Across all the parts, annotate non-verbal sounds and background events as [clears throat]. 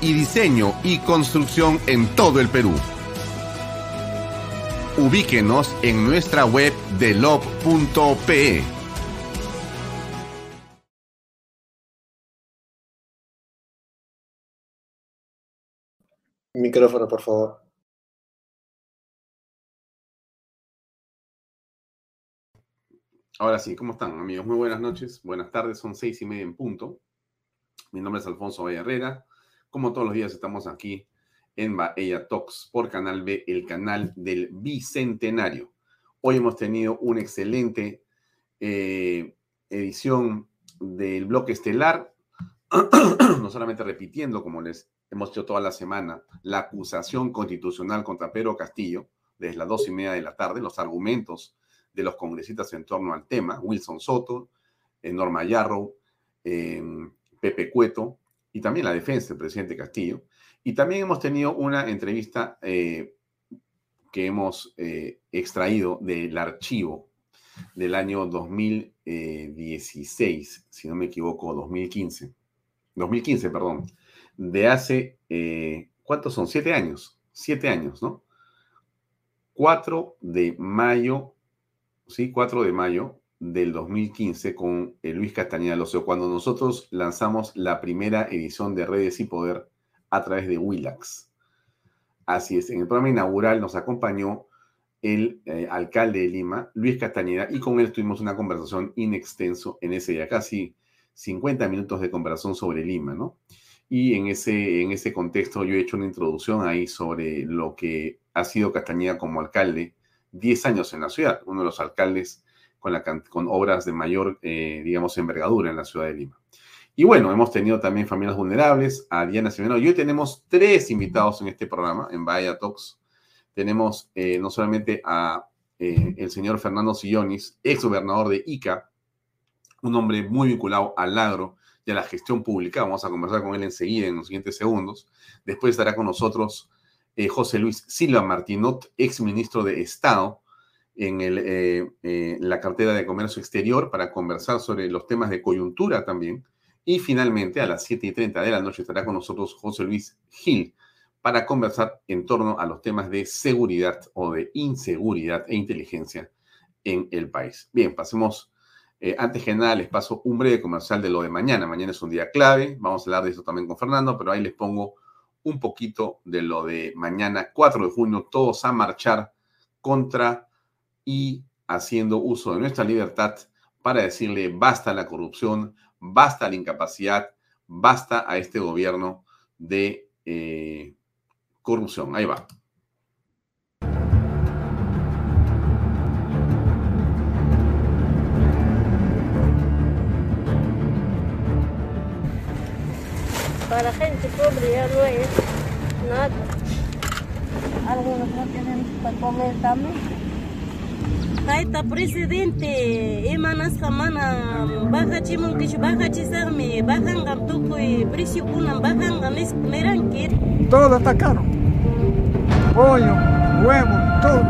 Y diseño y construcción en todo el Perú ubíquenos en nuestra web de lob.pe. Micrófono, por favor. Ahora sí, ¿cómo están, amigos? Muy buenas noches, buenas tardes, son seis y media en punto. Mi nombre es Alfonso Valle Herrera. Como todos los días, estamos aquí en Bahía Talks por Canal B, el canal del Bicentenario. Hoy hemos tenido una excelente eh, edición del bloque estelar, [clears throat] no solamente repitiendo, como les hemos hecho toda la semana, la acusación constitucional contra Pedro Castillo, desde las dos y media de la tarde, los argumentos de los congresistas en torno al tema, Wilson Soto, eh, Norma Yarrow, eh, Pepe Cueto, y también la defensa del presidente Castillo. Y también hemos tenido una entrevista eh, que hemos eh, extraído del archivo del año 2016, si no me equivoco, 2015. 2015, perdón. De hace, eh, ¿cuántos son? Siete años. Siete años, ¿no? 4 de mayo, sí, 4 de mayo del 2015 con Luis Castañeda Locio, cuando nosotros lanzamos la primera edición de Redes y Poder a través de Willax. Así es, en el programa inaugural nos acompañó el eh, alcalde de Lima, Luis Castañeda, y con él tuvimos una conversación inextenso en ese día, casi 50 minutos de conversación sobre Lima, ¿no? Y en ese, en ese contexto yo he hecho una introducción ahí sobre lo que ha sido Castañeda como alcalde, 10 años en la ciudad, uno de los alcaldes con, obras de mayor, eh, digamos, envergadura en la ciudad de Lima. Y bueno, hemos tenido también familias vulnerables, a Diana Simeno. Y hoy tenemos tres invitados en este programa, en Bahía Talks. Tenemos eh, no solamente a eh, el señor Fernando Sillonis, ex gobernador de Ica, un hombre muy vinculado al agro y a la gestión pública. Vamos a conversar con él enseguida, en los siguientes segundos. Después estará con nosotros José Luis Silva Martinot, ex ministro de Estado en el, la cartera de Comercio Exterior, para conversar sobre los temas de coyuntura también y finalmente, a las 7 y 30 de la noche estará con nosotros José Luis Gil para conversar en torno a los temas de seguridad o de inseguridad e inteligencia en el país. Bien, pasemos. Eh, antes que nada, les paso un breve comercial de lo de mañana. Mañana es un día clave. Vamos a hablar de eso también con Fernando, pero ahí les pongo un poquito de lo de mañana, 4 de junio, todos a marchar contra y haciendo uso de nuestra libertad para decirle basta a la corrupción, basta la incapacidad, basta a este gobierno de eh, corrupción. Ahí va. Para gente pobre ya no es nada. Algunos no tienen para comer también. Kaita presidente, emanas kamana, baja chimon kish baja chisarme, bajan tuco y precio kunan bajan games meranquir. Todo está caro. Pollo, huevo, todo.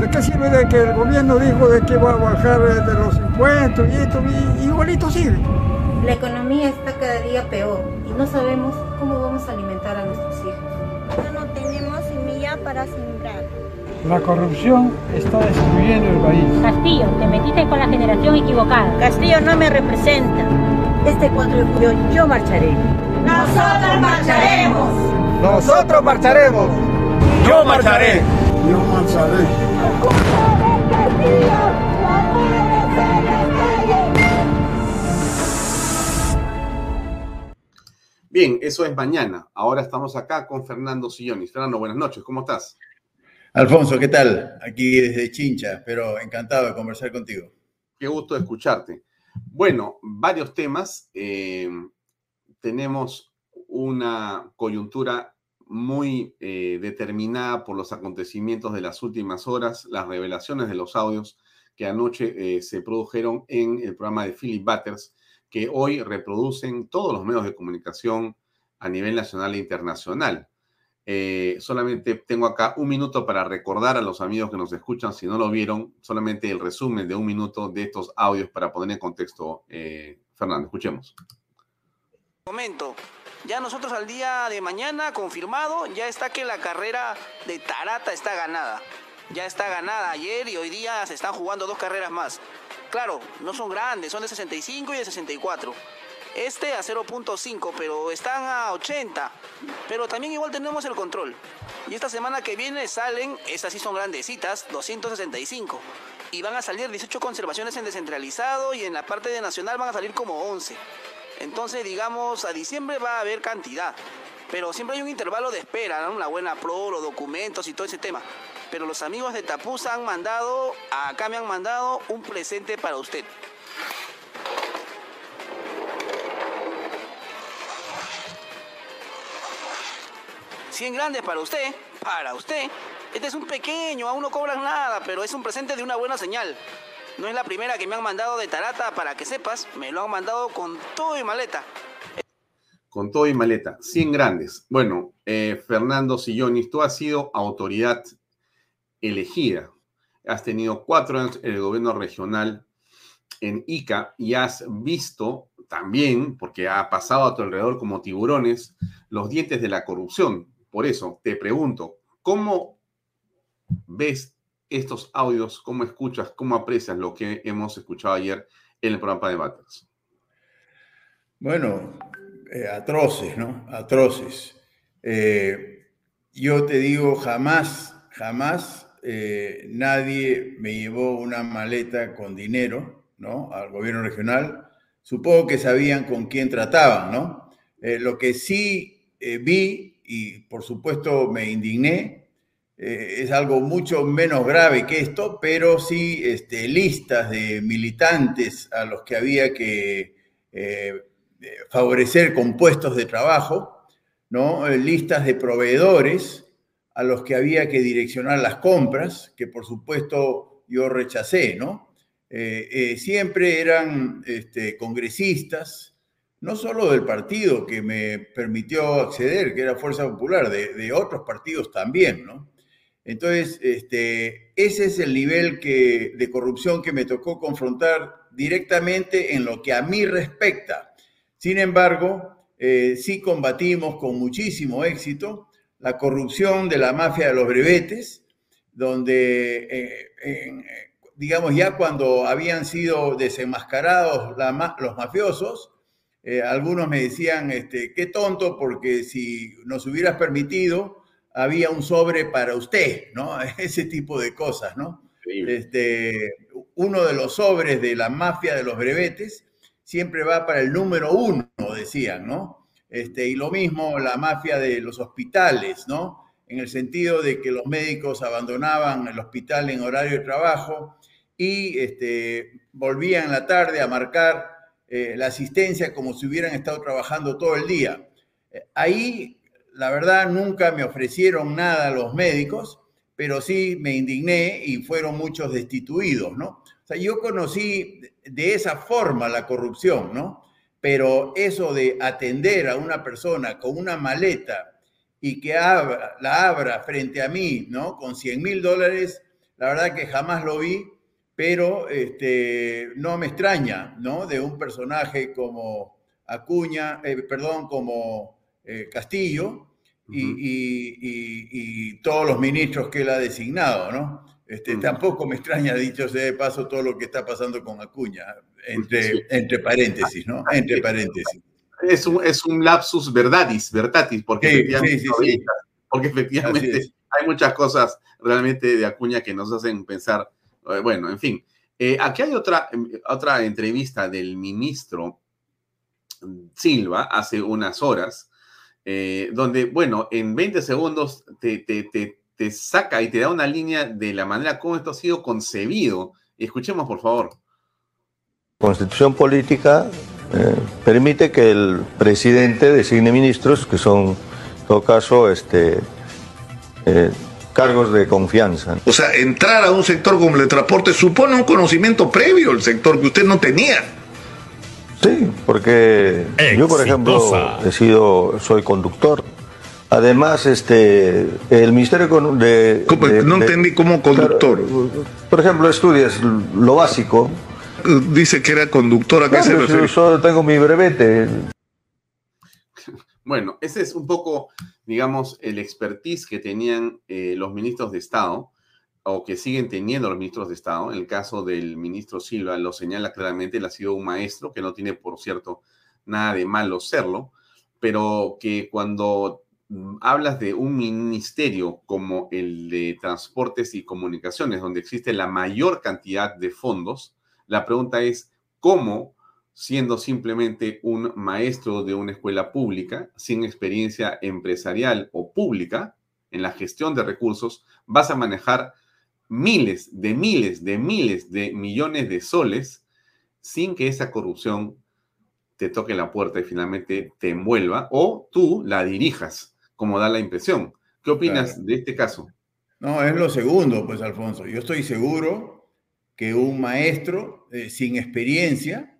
¿De qué sirve de que el gobierno dijo de que va a bajar de los impuestos y esto, y igualito sigue? La economía está cada día peor y no sabemos cómo vamos a alimentar a nuestros hijos. Ya no tenemos semilla para sembrar. La corrupción está destruyendo el país. Castillo, te metiste con la generación equivocada. Castillo no me representa. Este 4 de julio yo marcharé. Nosotros marcharemos. Nosotros marcharemos. Yo marcharé. Yo marcharé. Bien, eso es mañana. Ahora estamos acá con Fernando Sillonis. Fernando, buenas noches, ¿cómo estás? Alfonso, ¿qué tal? Aquí desde Chincha, pero encantado de conversar contigo. Qué gusto escucharte. Bueno, varios temas. Eh, tenemos una coyuntura muy eh, determinada por los acontecimientos de las últimas horas, las revelaciones de los audios que anoche eh, se produjeron en el programa de Philip Butters, que hoy reproducen todos los medios de comunicación a nivel nacional e internacional. Eh, solamente tengo acá un minuto para recordar a los amigos que nos escuchan, si no lo vieron, solamente el resumen de un minuto de estos audios para poner en contexto. Eh, Fernando, escuchemos. Momento. Ya nosotros al día de mañana, confirmado, ya está que la carrera de Tarata está ganada. Ya está ganada ayer y hoy día se están jugando dos carreras más. Claro, no son grandes, son de 65 y de 64. Este a 0.5, pero están a 80. Pero también igual tenemos el control. Y esta semana que viene salen, estas sí son grandecitas, 265. Y van a salir 18 conservaciones en descentralizado y en la parte de nacional van a salir como 11. Entonces, digamos, a diciembre va a haber cantidad. Pero siempre hay un intervalo de espera, una buena pro, los documentos y todo ese tema. Pero los amigos de Tapuza han mandado, acá me han mandado un presente para usted. Cien grandes para usted, para usted. Este es un pequeño, aún no cobran nada, pero es un presente de una buena señal. No es la primera que me han mandado de Tarata, para que sepas, me lo han mandado con todo y maleta. Con todo y maleta, 100 grandes. Bueno, eh, Fernando Sillonis, tú has sido autoridad elegida. Has tenido cuatro años en el gobierno regional en Ica y has visto también, porque ha pasado a tu alrededor como tiburones, los dientes de la corrupción. Por eso te pregunto, ¿cómo ves estos audios? ¿Cómo escuchas? ¿Cómo aprecias lo que hemos escuchado ayer en el programa de Batters? Bueno, eh, atroces, ¿no? Atroces. Eh, yo te digo, jamás, jamás eh, nadie me llevó una maleta con dinero, ¿no? Al gobierno regional. Supongo que sabían con quién trataban, ¿no? Lo que sí vi, y por supuesto me indigné, es algo mucho menos grave que esto, pero sí este, listas de militantes a los que había que favorecer con puestos de trabajo, ¿no? listas de proveedores a los que había que direccionar las compras, que por supuesto yo rechacé, ¿no? Eh, eh, siempre eran este, congresistas, no solo del partido que me permitió acceder, que era Fuerza Popular, de, otros partidos también, ¿no? Entonces, este, ese es el nivel que, de corrupción que me tocó confrontar directamente en lo que a mí respecta. Sin embargo, eh, sí combatimos con muchísimo éxito la corrupción de la mafia de los brevetes, donde, eh, eh, digamos, ya cuando habían sido desenmascarados los mafiosos, eh, algunos me decían, este, qué tonto, porque si nos hubieras permitido, había un sobre para usted, ¿no? [laughs] Ese tipo de cosas, ¿no? Este, uno de los sobres de la mafia de los brevetes siempre va para el número uno, decían, ¿no? Este, y lo mismo la mafia de los hospitales, ¿no? En el sentido de que los médicos abandonaban el hospital en horario de trabajo y este, volvían en la tarde a marcar eh, la asistencia como si hubieran estado trabajando todo el día. Eh, ahí, la verdad, nunca me ofrecieron nada los médicos, pero sí me indigné y fueron muchos destituidos, ¿no? O sea, yo conocí de esa forma la corrupción, ¿no? pero eso de atender a una persona con una maleta y que la abra frente a mí, ¿no? Con 100 mil dólares, la verdad que jamás lo vi, pero este, no me extraña, ¿no? De un personaje como Acuña, eh, perdón, como eh, Castillo y, todos los ministros que él ha designado, ¿no? Este, Tampoco me extraña, dicho sea de paso, todo lo que está pasando con Acuña, entre, entre paréntesis, ¿no? Entre paréntesis. Es un, es un lapsus verdadis, verdatis, porque efectivamente, porque efectivamente hay muchas cosas realmente de Acuña que nos hacen pensar, bueno, en fin. Eh, aquí hay otra, em, otra entrevista del ministro Silva hace unas horas, eh, donde, bueno, en 20 segundos te, te, te, saca y te da una línea de la manera como esto ha sido concebido. Escuchemos, por favor. Constitución política eh, permite que el presidente designe ministros que son, en todo caso, este, eh, cargos de confianza. O sea, entrar a un sector como el de transporte supone un conocimiento previo el sector que usted no tenía. Sí, porque yo, por ejemplo, he sido, soy conductor. Además, este, el Ministerio de... no entendí como conductor. por ejemplo, estudias lo básico. Dice que era conductor, ¿a qué se refiere? Yo tengo mi brevete. Bueno, ese es un poco, digamos, el expertise que tenían eh, los ministros de Estado o que siguen teniendo los ministros de Estado. En el caso del ministro Silva lo señala claramente, él ha sido un maestro, que no tiene, por cierto, nada de malo serlo, pero que cuando mm, hablas de un ministerio como el de Transportes y Comunicaciones, donde existe la mayor cantidad de fondos, la pregunta es, ¿cómo, siendo simplemente un maestro de una escuela pública, sin experiencia empresarial o pública en la gestión de recursos, vas a manejar miles de miles de miles de millones de soles sin que esa corrupción te toque la puerta y finalmente te envuelva o tú la dirijas, como da la impresión. ¿Qué opinas de este caso? No, es lo segundo, pues Alfonso. Yo estoy seguro que un maestro eh, sin experiencia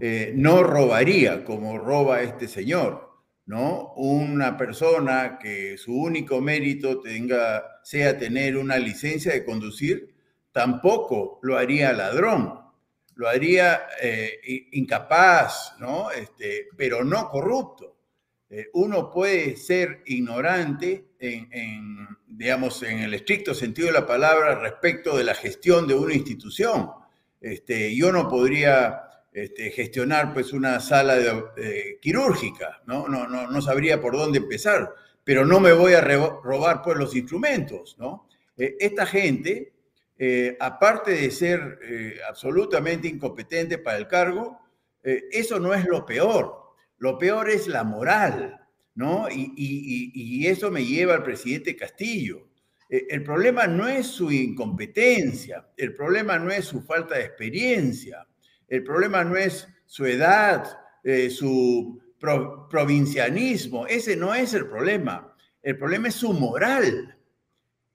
eh, no robaría como roba este señor. ¿no? Una persona que su único mérito tenga, sea tener una licencia de conducir, tampoco lo haría ladrón, lo haría eh, incapaz, ¿no? Este, pero no corrupto. Eh, uno puede ser ignorante en, digamos, en el estricto sentido de la palabra respecto de la gestión de una institución. Este, yo no podría este, gestionar pues una sala de, quirúrgica, ¿no? No, ¿no? no sabría por dónde empezar, pero no me voy a robar pues los instrumentos, ¿no? Eh, esta gente, eh, aparte de ser eh, absolutamente incompetente para el cargo, eso no es lo peor, lo peor es la moral, ¿no? Y, y eso me lleva al presidente Castillo. El problema no es su incompetencia, el problema no es su falta de experiencia, el problema no es su edad, eh, su provincianismo, ese no es el problema. El problema es su moral,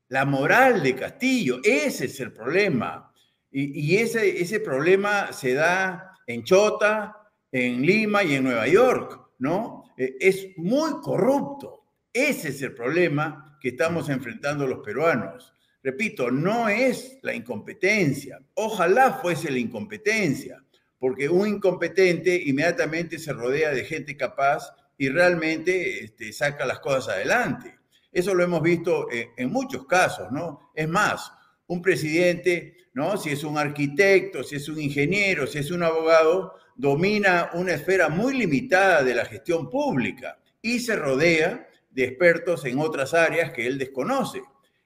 la moral de Castillo, ese es el problema. Y, ese, ese problema se da en Chota, en Lima y en Nueva York, ¿no? Eh, es muy corrupto. Ese es el problema que estamos enfrentando los peruanos. Repito, no es la incompetencia. Ojalá fuese la incompetencia, porque un incompetente inmediatamente se rodea de gente capaz y realmente este, saca las cosas adelante. Eso lo hemos visto en, muchos casos, ¿no? Es más, un presidente, ¿no? Si es un arquitecto, si es un ingeniero, si es un abogado, domina una esfera muy limitada de la gestión pública y se rodea de expertos en otras áreas que él desconoce.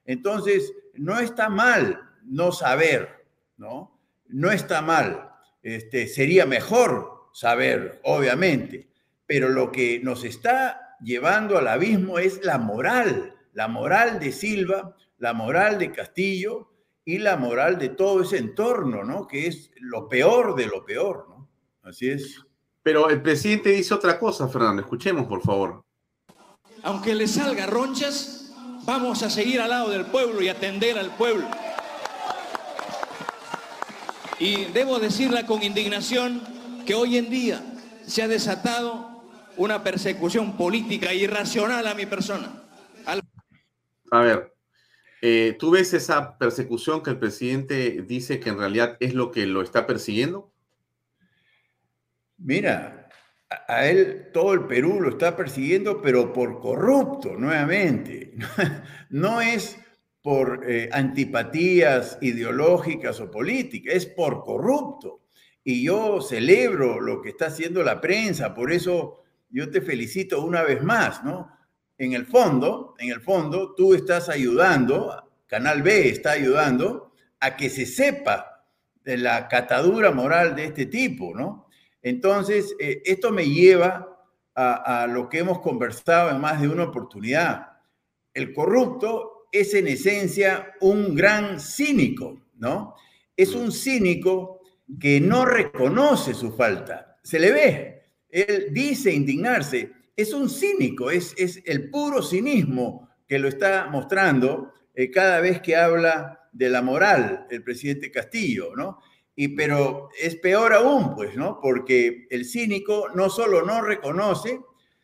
Entonces, no está mal no saber, ¿no? No está mal. Este, sería mejor saber, obviamente, pero lo que nos está llevando al abismo es la moral, la moral de Silva, la moral de Castillo y la moral de todo ese entorno, ¿no? Que es lo peor de lo peor, ¿no? Así es. Pero el presidente dice otra cosa, Fernando. Escuchemos, por favor. Aunque le salga ronchas, Vamos a seguir al lado del pueblo y atender al pueblo. Y debo decirla con indignación que hoy en día se ha desatado una persecución política irracional a mi persona. A ver, Eh, ¿Tú ves esa persecución que el presidente dice que en realidad es lo que lo está persiguiendo? Mira, a él todo el Perú lo está persiguiendo, pero por corrupto, nuevamente. [laughs] No es por eh, antipatías ideológicas o políticas, es por corrupto. Y yo celebro lo que está haciendo la prensa, por eso yo te felicito una vez más, ¿no? En el fondo, en el fondo, tú estás ayudando, Canal B está ayudando a que se sepa de la catadura moral de este tipo, ¿no? Entonces, eh, esto me lleva a, lo que hemos conversado en más de una oportunidad. El corrupto es en esencia un gran cínico, ¿no? Es un cínico que no reconoce su falta. Se le ve. Él dice indignarse. Es un cínico, es, el puro cinismo que lo está mostrando eh, cada vez que habla de la moral el presidente Castillo, ¿no? Y, pero es peor aún, pues, ¿no? Porque el cínico no solo no reconoce,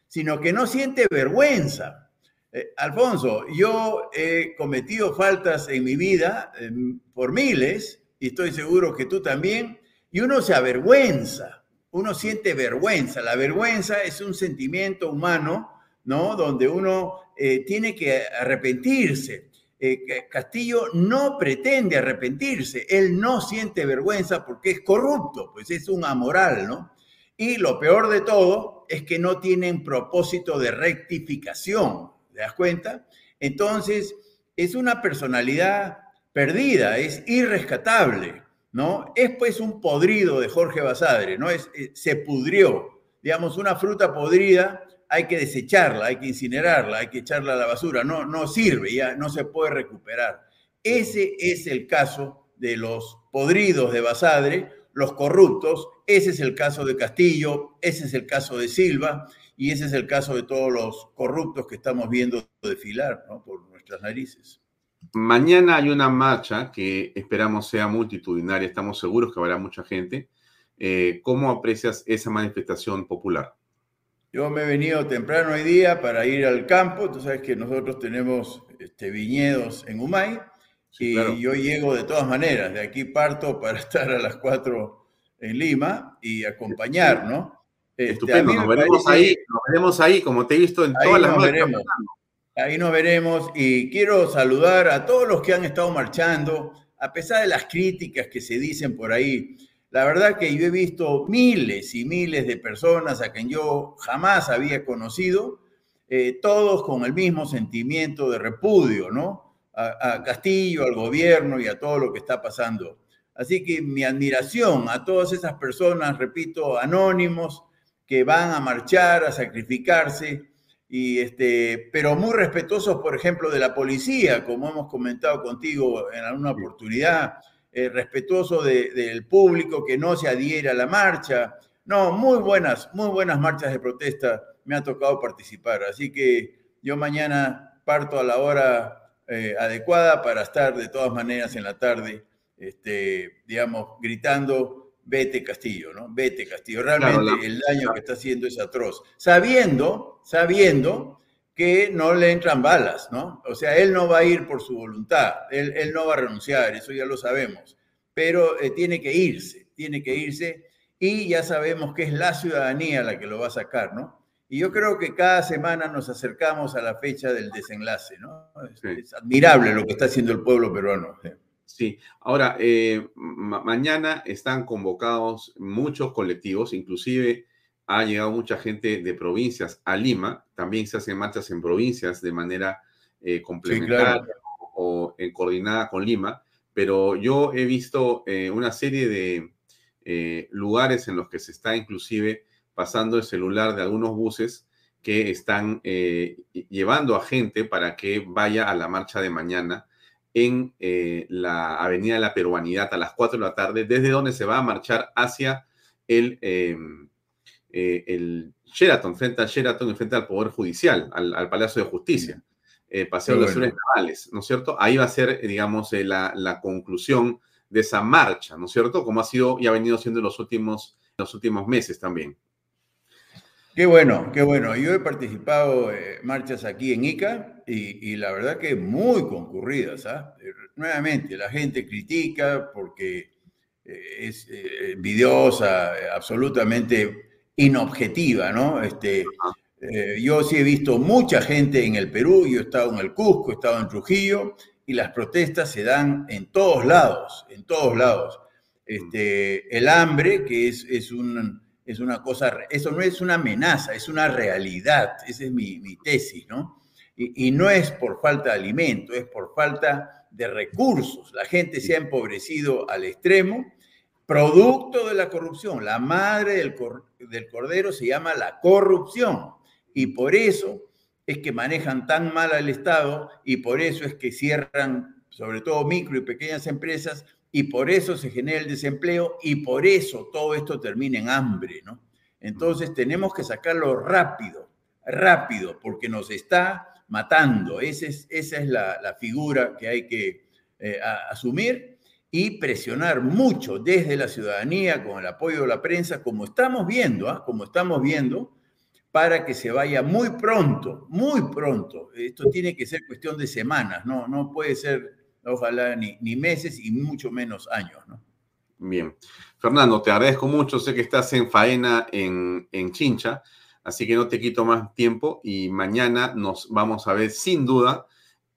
sino que no siente vergüenza. Eh, Alfonso, yo he cometido faltas en mi vida em, por miles, y estoy seguro que tú también, y uno se avergüenza, uno siente vergüenza. La vergüenza es un sentimiento humano, ¿no? Donde uno eh, tiene que arrepentirse. Eh, Castillo no pretende arrepentirse, él no siente vergüenza porque es corrupto, pues es un amoral, ¿no? Y lo peor de todo es que no tienen propósito de rectificación, ¿te das cuenta? Entonces, es una personalidad perdida, es irrescatable, ¿no? Es pues un podrido de Jorge Basadre, ¿no? Es, eh, se pudrió, digamos, una fruta podrida hay que desecharla, hay que incinerarla, hay que echarla a la basura, no, no sirve, ya no se puede recuperar. Ese es el caso de los podridos de Basadre, los corruptos, ese es el caso de Castillo, ese es el caso de Silva y ese es el caso de todos los corruptos que estamos viendo desfilar por nuestras narices. Mañana hay una marcha que esperamos sea multitudinaria, estamos seguros que habrá mucha gente. Eh, ¿Cómo aprecias esa manifestación popular? Yo me he venido temprano hoy día para ir al campo. Tú sabes que nosotros tenemos este, viñedos en Humay y yo llego de todas maneras. De aquí parto para [laughs] estar a las 4 en Lima y acompañar, ¿no? Este, Estupendo, nos veremos ahí, nos veremos ahí, como te he visto en todas las veremos. Ahí nos veremos y quiero saludar a todos los que han estado marchando, a pesar de las críticas que se dicen por ahí. La verdad que yo he visto miles y miles de personas a quien yo jamás había conocido, eh, todos con el mismo sentimiento de repudio, ¿no? A, Castillo, al gobierno y a todo lo que está pasando. Así que mi admiración a todas esas personas, repito, anónimos, que van a marchar, a sacrificarse, y este, pero muy respetuosos, por ejemplo, de la policía, como hemos comentado contigo en alguna oportunidad, eh, respetuoso del público, que no se adhiere a la marcha. No, muy buenas, muy buenas marchas de protesta me ha tocado participar. Así que yo mañana parto a la hora eh, adecuada para estar de todas maneras en la tarde, este, digamos, gritando, vete Castillo, ¿no? Vete Castillo. Realmente el daño que está haciendo es atroz. Sabiendo, sabiendo que no le entran balas, ¿no? O sea, él no va a ir por su voluntad, él, no va a renunciar, eso ya lo sabemos, pero eh, tiene que irse, tiene que irse y ya sabemos que es la ciudadanía la que lo va a sacar, ¿no? Y yo creo que cada semana nos acercamos a la fecha del desenlace, ¿no? Es, admirable lo que está haciendo el pueblo peruano. Sí, ahora, eh, mañana están convocados muchos colectivos, inclusive ha llegado mucha gente de provincias a Lima, también se hacen marchas en provincias de manera eh, complementaria o, en coordinada con Lima, pero yo he visto eh, una serie de eh, lugares en los que se está inclusive pasando el celular de algunos buses que están llevando a gente para que vaya a la marcha de mañana en la Avenida de la Peruanidad a las 4 de la tarde, desde donde se va a marchar hacia el em, eh, el Sheraton, frente al Sheraton y frente al Poder Judicial, al, Palacio de Justicia, eh, Paseo de las Ciudades Navales, ¿no es cierto? Ahí va a ser, digamos, eh, la, conclusión de esa marcha, ¿no es cierto? Como ha sido y ha venido siendo en los últimos, los últimos meses también. Qué bueno, qué bueno. Yo he participado en marchas aquí en Ica y, la verdad que muy concurridas. ¿ah? Nuevamente, la gente critica porque eh, es eh, envidiosa, absolutamente inobjetiva, ¿no? Este, eh, yo sí he visto mucha gente en el Perú, yo he estado en el Cusco, he estado en Trujillo, y las protestas se dan en todos lados, en todos lados. Este, el hambre, que es, es, un, es una cosa, eso no es una amenaza, es una realidad, esa es mi, mi tesis, ¿no? Y, y, no es por falta de alimento, es por falta de recursos. La gente se ha empobrecido al extremo, producto de la corrupción. La madre del, del cordero se llama la corrupción. Y por eso es que manejan tan mal al Estado y por eso es que cierran sobre todo micro y pequeñas empresas y por eso se genera el desempleo y por eso todo esto termina en hambre, ¿no? Entonces tenemos que sacarlo rápido, rápido, porque nos está matando. Esa es, esa es la, figura que hay que eh, asumir y presionar mucho desde la ciudadanía con el apoyo de la prensa, como estamos viendo, ¿ah? como estamos viendo, para que se vaya muy pronto, muy pronto. Esto tiene que ser cuestión de semanas, no, no puede ser, ojalá, ni, ni meses y mucho menos años. ¿no? Bien. Fernando, te agradezco mucho. Sé que estás en faena en, en Chincha, así que no te quito más tiempo y mañana nos vamos a ver sin duda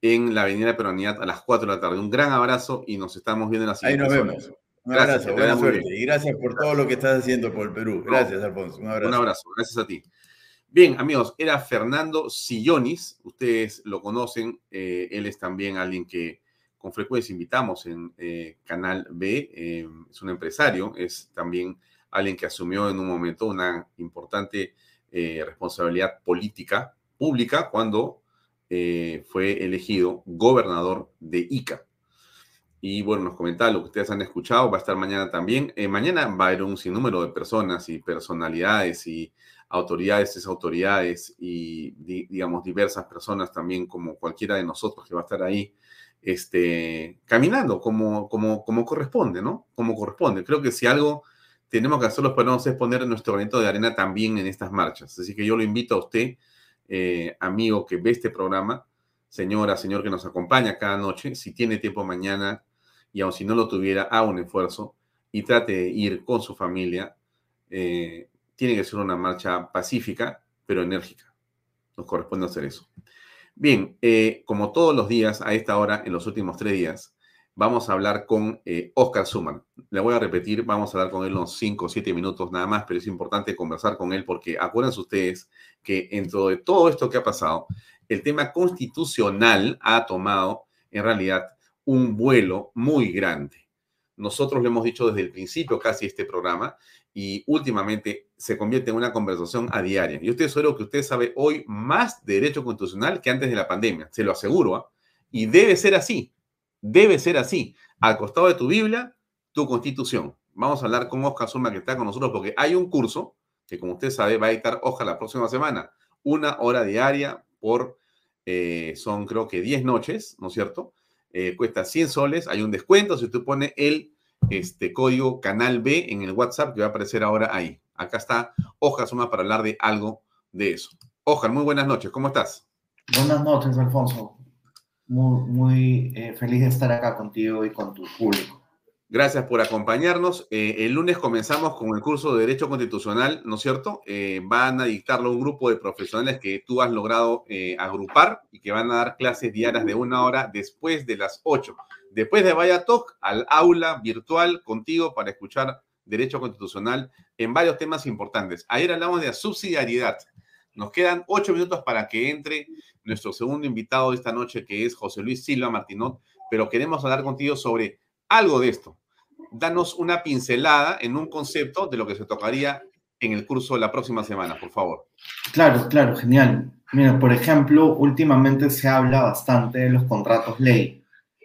en la Avenida Peronidad a las 4 de la tarde. Un gran abrazo y nos estamos viendo en la siguiente. Ahí nos vemos. Un gracias, abrazo, buena suerte. Y gracias por todo lo que estás haciendo por el Perú. Gracias, Alfonso. Un abrazo. Un abrazo, gracias a ti. Bien, amigos, era Fernando Sillonis, ustedes lo conocen, eh, él es también alguien que con frecuencia invitamos en eh, Canal B, eh, es un empresario, es también alguien que asumió en un momento una importante responsabilidad política pública cuando fue elegido gobernador de Ica. Y bueno, nos comentaba lo que ustedes han escuchado, va a estar mañana también. mañana va a haber un sinnúmero de personas y personalidades y autoridades, autoridades y, digamos, diversas personas también, como cualquiera de nosotros que va a estar ahí, este, caminando como, como, como corresponde, ¿no? Como corresponde. Creo que si algo tenemos que hacer los peruanos es poner nuestro granito de arena también en estas marchas. Así que yo lo invito a usted, eh, amigo que ve este programa, señora, señor que nos acompaña cada noche, si tiene tiempo mañana y aun si no lo tuviera, haga un esfuerzo y trate de ir con su familia. Eh, tiene que ser una marcha pacífica, pero enérgica. Nos corresponde hacer eso. Bien, eh, como todos los días, a esta hora, en los últimos tres días, vamos a hablar con eh, Oscar Suman. Le voy a repetir, vamos a hablar con él unos cinco o siete minutos nada más, pero es importante conversar con él porque acuérdense ustedes que dentro de todo esto que ha pasado, el tema constitucional ha tomado en realidad un vuelo muy grande. Nosotros lo hemos dicho desde el principio casi este programa y últimamente se convierte en una conversación a diaria. Yo estoy seguro que usted sabe hoy más de derecho constitucional que antes de la pandemia, se lo aseguro. ¿ah? Y debe ser así, debe ser así. Al costado de tu Biblia, tu constitución. Vamos a hablar con Oscar Zuma que está con nosotros porque hay un curso que como usted sabe va a dictar hoja la próxima semana. Una hora diaria por, eh, son creo que 10 noches, ¿no es cierto? Eh, cuesta 100 soles, hay un descuento si usted pone el este código Canal B en el WhatsApp que va a aparecer ahora ahí. Acá está Ojar Suma para hablar de algo de eso. Ojar, muy buenas noches, ¿cómo estás? Buenas noches, Alfonso. Muy, muy eh, feliz de estar acá contigo y con tu público. Gracias por acompañarnos. Eh, el lunes comenzamos con el curso de Derecho Constitucional, ¿no es cierto? Eh, van a dictarlo un grupo de profesionales que tú has logrado agrupar y que van a dar clases diarias de una hora después de las ocho después de Vaya Talk, al aula virtual contigo para escuchar derecho constitucional en varios temas importantes. Ayer hablamos de la subsidiariedad. Nos quedan ocho minutos para que entre nuestro segundo invitado de esta noche, que es José Luis Silva Martinot, pero queremos hablar contigo sobre algo de esto. Danos una pincelada en un concepto de lo que se tocaría en el curso de la próxima semana, por favor. Claro, claro, genial. Mira, por ejemplo, últimamente se habla bastante de los contratos ley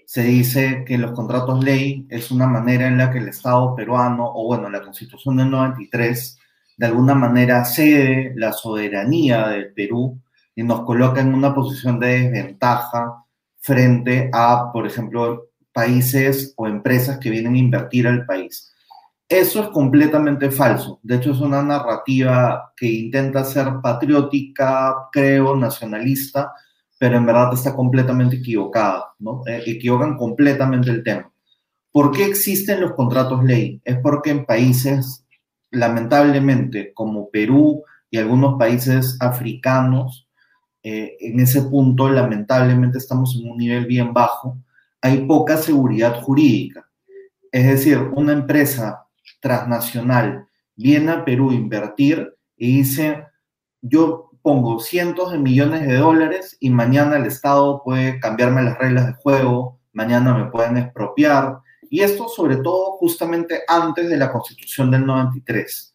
se dice que los contratos ley es una manera en la que el Estado peruano, o bueno, la Constitución del 93, de alguna manera cede la soberanía del Perú y nos coloca en una posición de desventaja frente a, por ejemplo, países o empresas que vienen a invertir al país. Eso es completamente falso. De hecho, es una narrativa que intenta ser patriótica, creo, nacionalista, pero en verdad está completamente equivocada, ¿no? Eh, equivocan completamente el tema. ¿Por qué existen los contratos ley? Es porque en países, lamentablemente, como Perú y algunos países africanos, eh, en ese punto, lamentablemente, estamos en un nivel bien bajo, hay poca seguridad jurídica. Es decir, una empresa transnacional viene a Perú a invertir y dice, yo pongo cientos de millones de dólares y mañana el Estado puede cambiarme las reglas de juego, mañana me pueden expropiar. Y esto sobre todo justamente antes de la constitución del 93.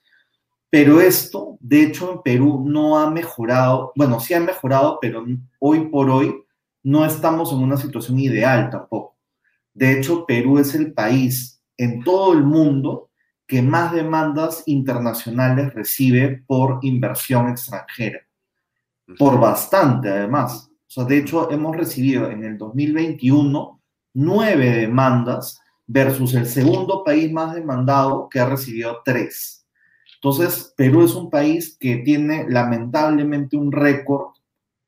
Pero esto, de hecho, en Perú no ha mejorado, bueno, sí ha mejorado, pero hoy por hoy no estamos en una situación ideal tampoco. De hecho, Perú es el país en todo el mundo que más demandas internacionales recibe por inversión extranjera. Por bastante, además. O sea, de hecho, hemos recibido en el 2021 nueve demandas versus el segundo país más demandado que ha recibido tres. Entonces, Perú es un país que tiene lamentablemente un récord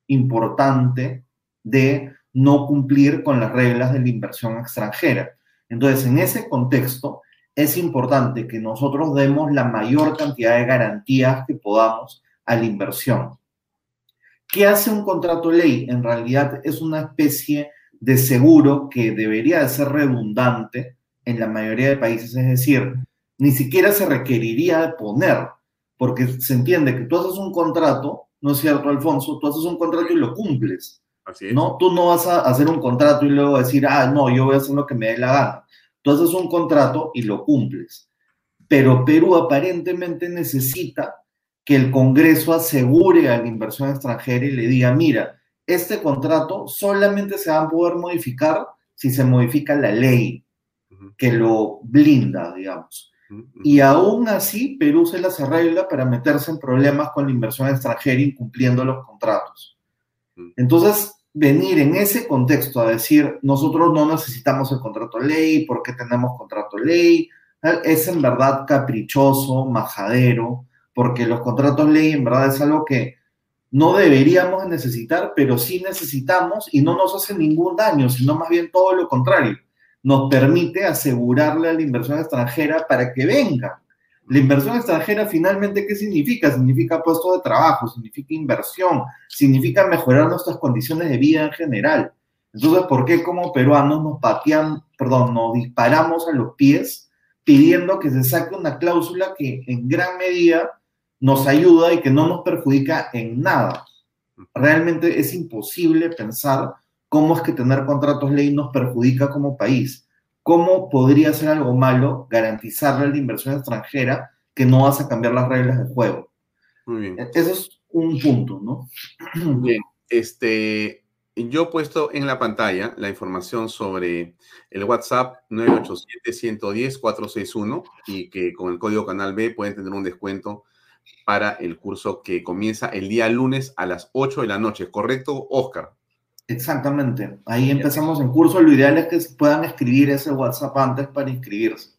importante de no cumplir con las reglas de la inversión extranjera. Entonces, en ese contexto, es importante que nosotros demos la mayor cantidad de garantías que podamos a la inversión. ¿Qué hace un contrato ley? En realidad es una especie de seguro que debería de ser redundante en la mayoría de países, es decir, ni siquiera se requeriría poner, porque se entiende que tú haces un contrato, ¿no es cierto, Alfonso? Tú haces un contrato y lo cumples. Así es. ¿no? Tú no vas a hacer un contrato y luego decir, ah, no, yo voy a hacer lo que me dé la gana. Tú haces un contrato y lo cumples. Pero Perú aparentemente necesita que el Congreso asegure a la inversión extranjera y le diga, mira, este contrato solamente se va a poder modificar si se modifica la ley que lo blinda, digamos. Y aún así, Perú se las arregla para meterse en problemas con la inversión extranjera incumpliendo los contratos. Entonces, venir en ese contexto a decir, nosotros no necesitamos el contrato ley, porque tenemos contrato ley, es en verdad caprichoso, majadero, porque los contratos ley en verdad es algo que no deberíamos necesitar, pero sí necesitamos y no nos hace ningún daño, sino más bien todo lo contrario. Nos permite asegurarle a la inversión extranjera para que venga, la inversión extranjera finalmente, ¿qué significa? Significa puesto de trabajo, significa inversión, significa mejorar nuestras condiciones de vida en general. Entonces, ¿por qué como peruanos nos patean, perdón, nos disparamos a los pies pidiendo que se saque una cláusula que en gran medida nos ayuda y que no nos perjudica en nada? Realmente es imposible pensar cómo es que tener contratos ley nos perjudica como país. ¿cómo podría ser algo malo garantizarle a la inversión extranjera que no vas a cambiar las reglas del juego? Muy bien. E-, Ese es un punto, ¿no? Bien, este, yo he puesto en la pantalla la información sobre el WhatsApp 987-110-461 y que con el código Canal B pueden tener un descuento para el curso que comienza el día lunes a las 8 de la noche. ¿Correcto, Oscar? Exactamente. Ahí empezamos en curso. Lo ideal es que puedan escribir ese WhatsApp antes para inscribirse.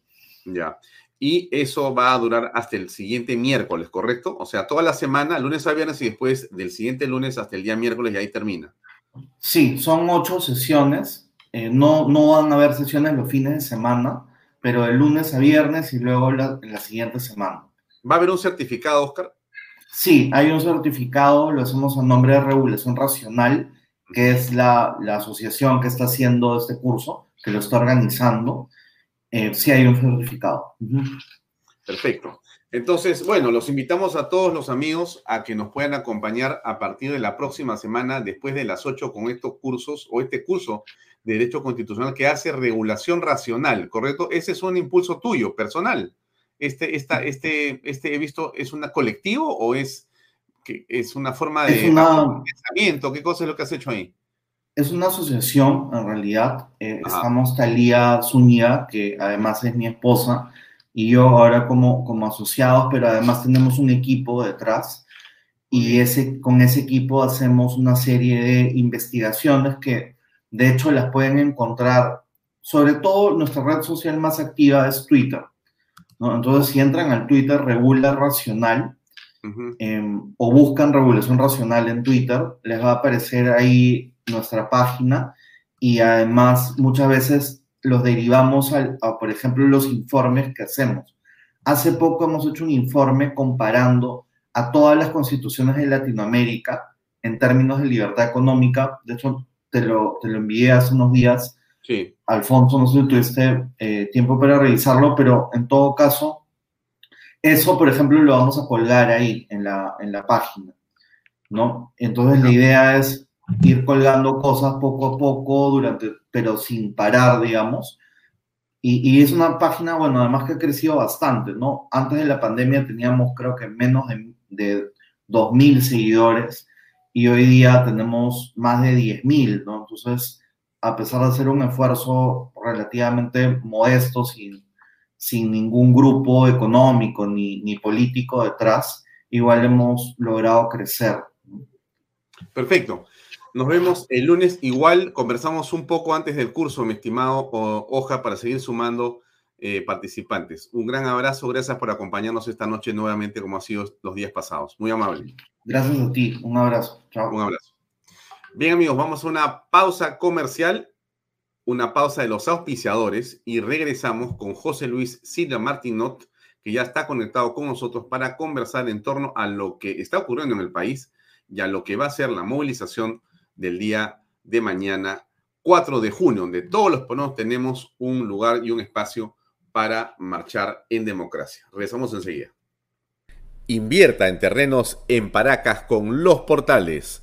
Ya. Y eso va a durar hasta el siguiente miércoles, ¿correcto? O sea, toda la semana, lunes a viernes y después del siguiente lunes hasta el día miércoles y ahí termina. Sí, son ocho sesiones. Eh, no, no van a haber sesiones los fines de semana, pero de lunes a viernes y luego la, la siguiente semana. ¿Va a haber un certificado, Oscar? Sí, hay un certificado, lo hacemos a nombre de regulación racional que es la, asociación que está haciendo este curso, que lo está organizando, eh, sí hay un certificado. Perfecto. Entonces, bueno, los invitamos a todos los amigos a que nos puedan acompañar a partir de la próxima semana, después de las 8, con estos cursos o este curso de Derecho Constitucional que hace regulación racional, ¿correcto? Ese es un impulso tuyo, personal. Este, esta, este, este, he visto, ¿es un colectivo o es es una forma de pensamiento. ¿Qué cosa es lo que has hecho ahí? Es una asociación, en realidad. Eh, estamos Talía Zúñiga, que además es mi esposa, y yo ahora como, como asociados, pero además tenemos un equipo detrás. Y ese, con ese equipo hacemos una serie de investigaciones que, de hecho, las pueden encontrar. Sobre todo, nuestra red social más activa es Twitter. ¿no? Entonces, si entran al Twitter Regula Racional em, o buscan Regulación Racional en Twitter, les va a aparecer ahí nuestra página y además muchas veces los derivamos a, por ejemplo, los informes que hacemos. Hace poco hemos hecho un informe comparando a todas las constituciones de Latinoamérica en términos de libertad económica. De hecho, te lo, te lo envié hace unos días. Sí. Alfonso, no sé si tuviste eh, tiempo para revisarlo, pero en todo caso, eso, por ejemplo, lo vamos a colgar ahí en la, en la página, ¿no? Entonces, la idea es ir colgando cosas poco a poco, durante, pero sin parar, digamos. Y, y, es una página, bueno, además que ha crecido bastante, ¿no? Antes de la pandemia teníamos, creo que menos de, de 2.000 seguidores y hoy día tenemos más de 10.000, ¿no? Entonces, a pesar de hacer un esfuerzo relativamente modesto, sin, sin ningún grupo económico ni, ni político detrás, igual hemos logrado crecer. Perfecto. Nos vemos el lunes. Igual conversamos un poco antes del curso, mi estimado Hoja, para seguir sumando eh, participantes. Un gran abrazo. Gracias por acompañarnos esta noche nuevamente, como ha sido los días pasados. Muy amable. Gracias a ti. Un abrazo. Chao. Un abrazo. Bien, amigos, vamos a una pausa comercial, una pausa de los auspiciadores y regresamos con José Luis Silva Martinot, que ya está conectado con nosotros para conversar en torno a lo que está ocurriendo en el país y a lo que va a ser la movilización del día de mañana, 4 de junio, donde todos los peruanos tenemos un lugar y un espacio para marchar en democracia. Regresamos enseguida. Invierta en terrenos en Paracas con los portales,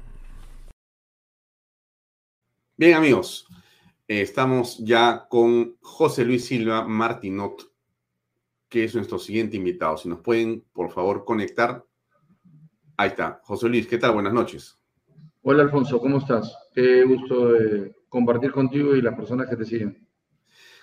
Bien amigos, eh, estamos ya con José Luis Silva Martinot, que es nuestro siguiente invitado. Si nos pueden, por favor, conectar. Ahí está. José Luis, ¿qué tal? Buenas noches. Hola Alfonso, ¿cómo estás? Qué gusto de compartir contigo y las personas que te siguen.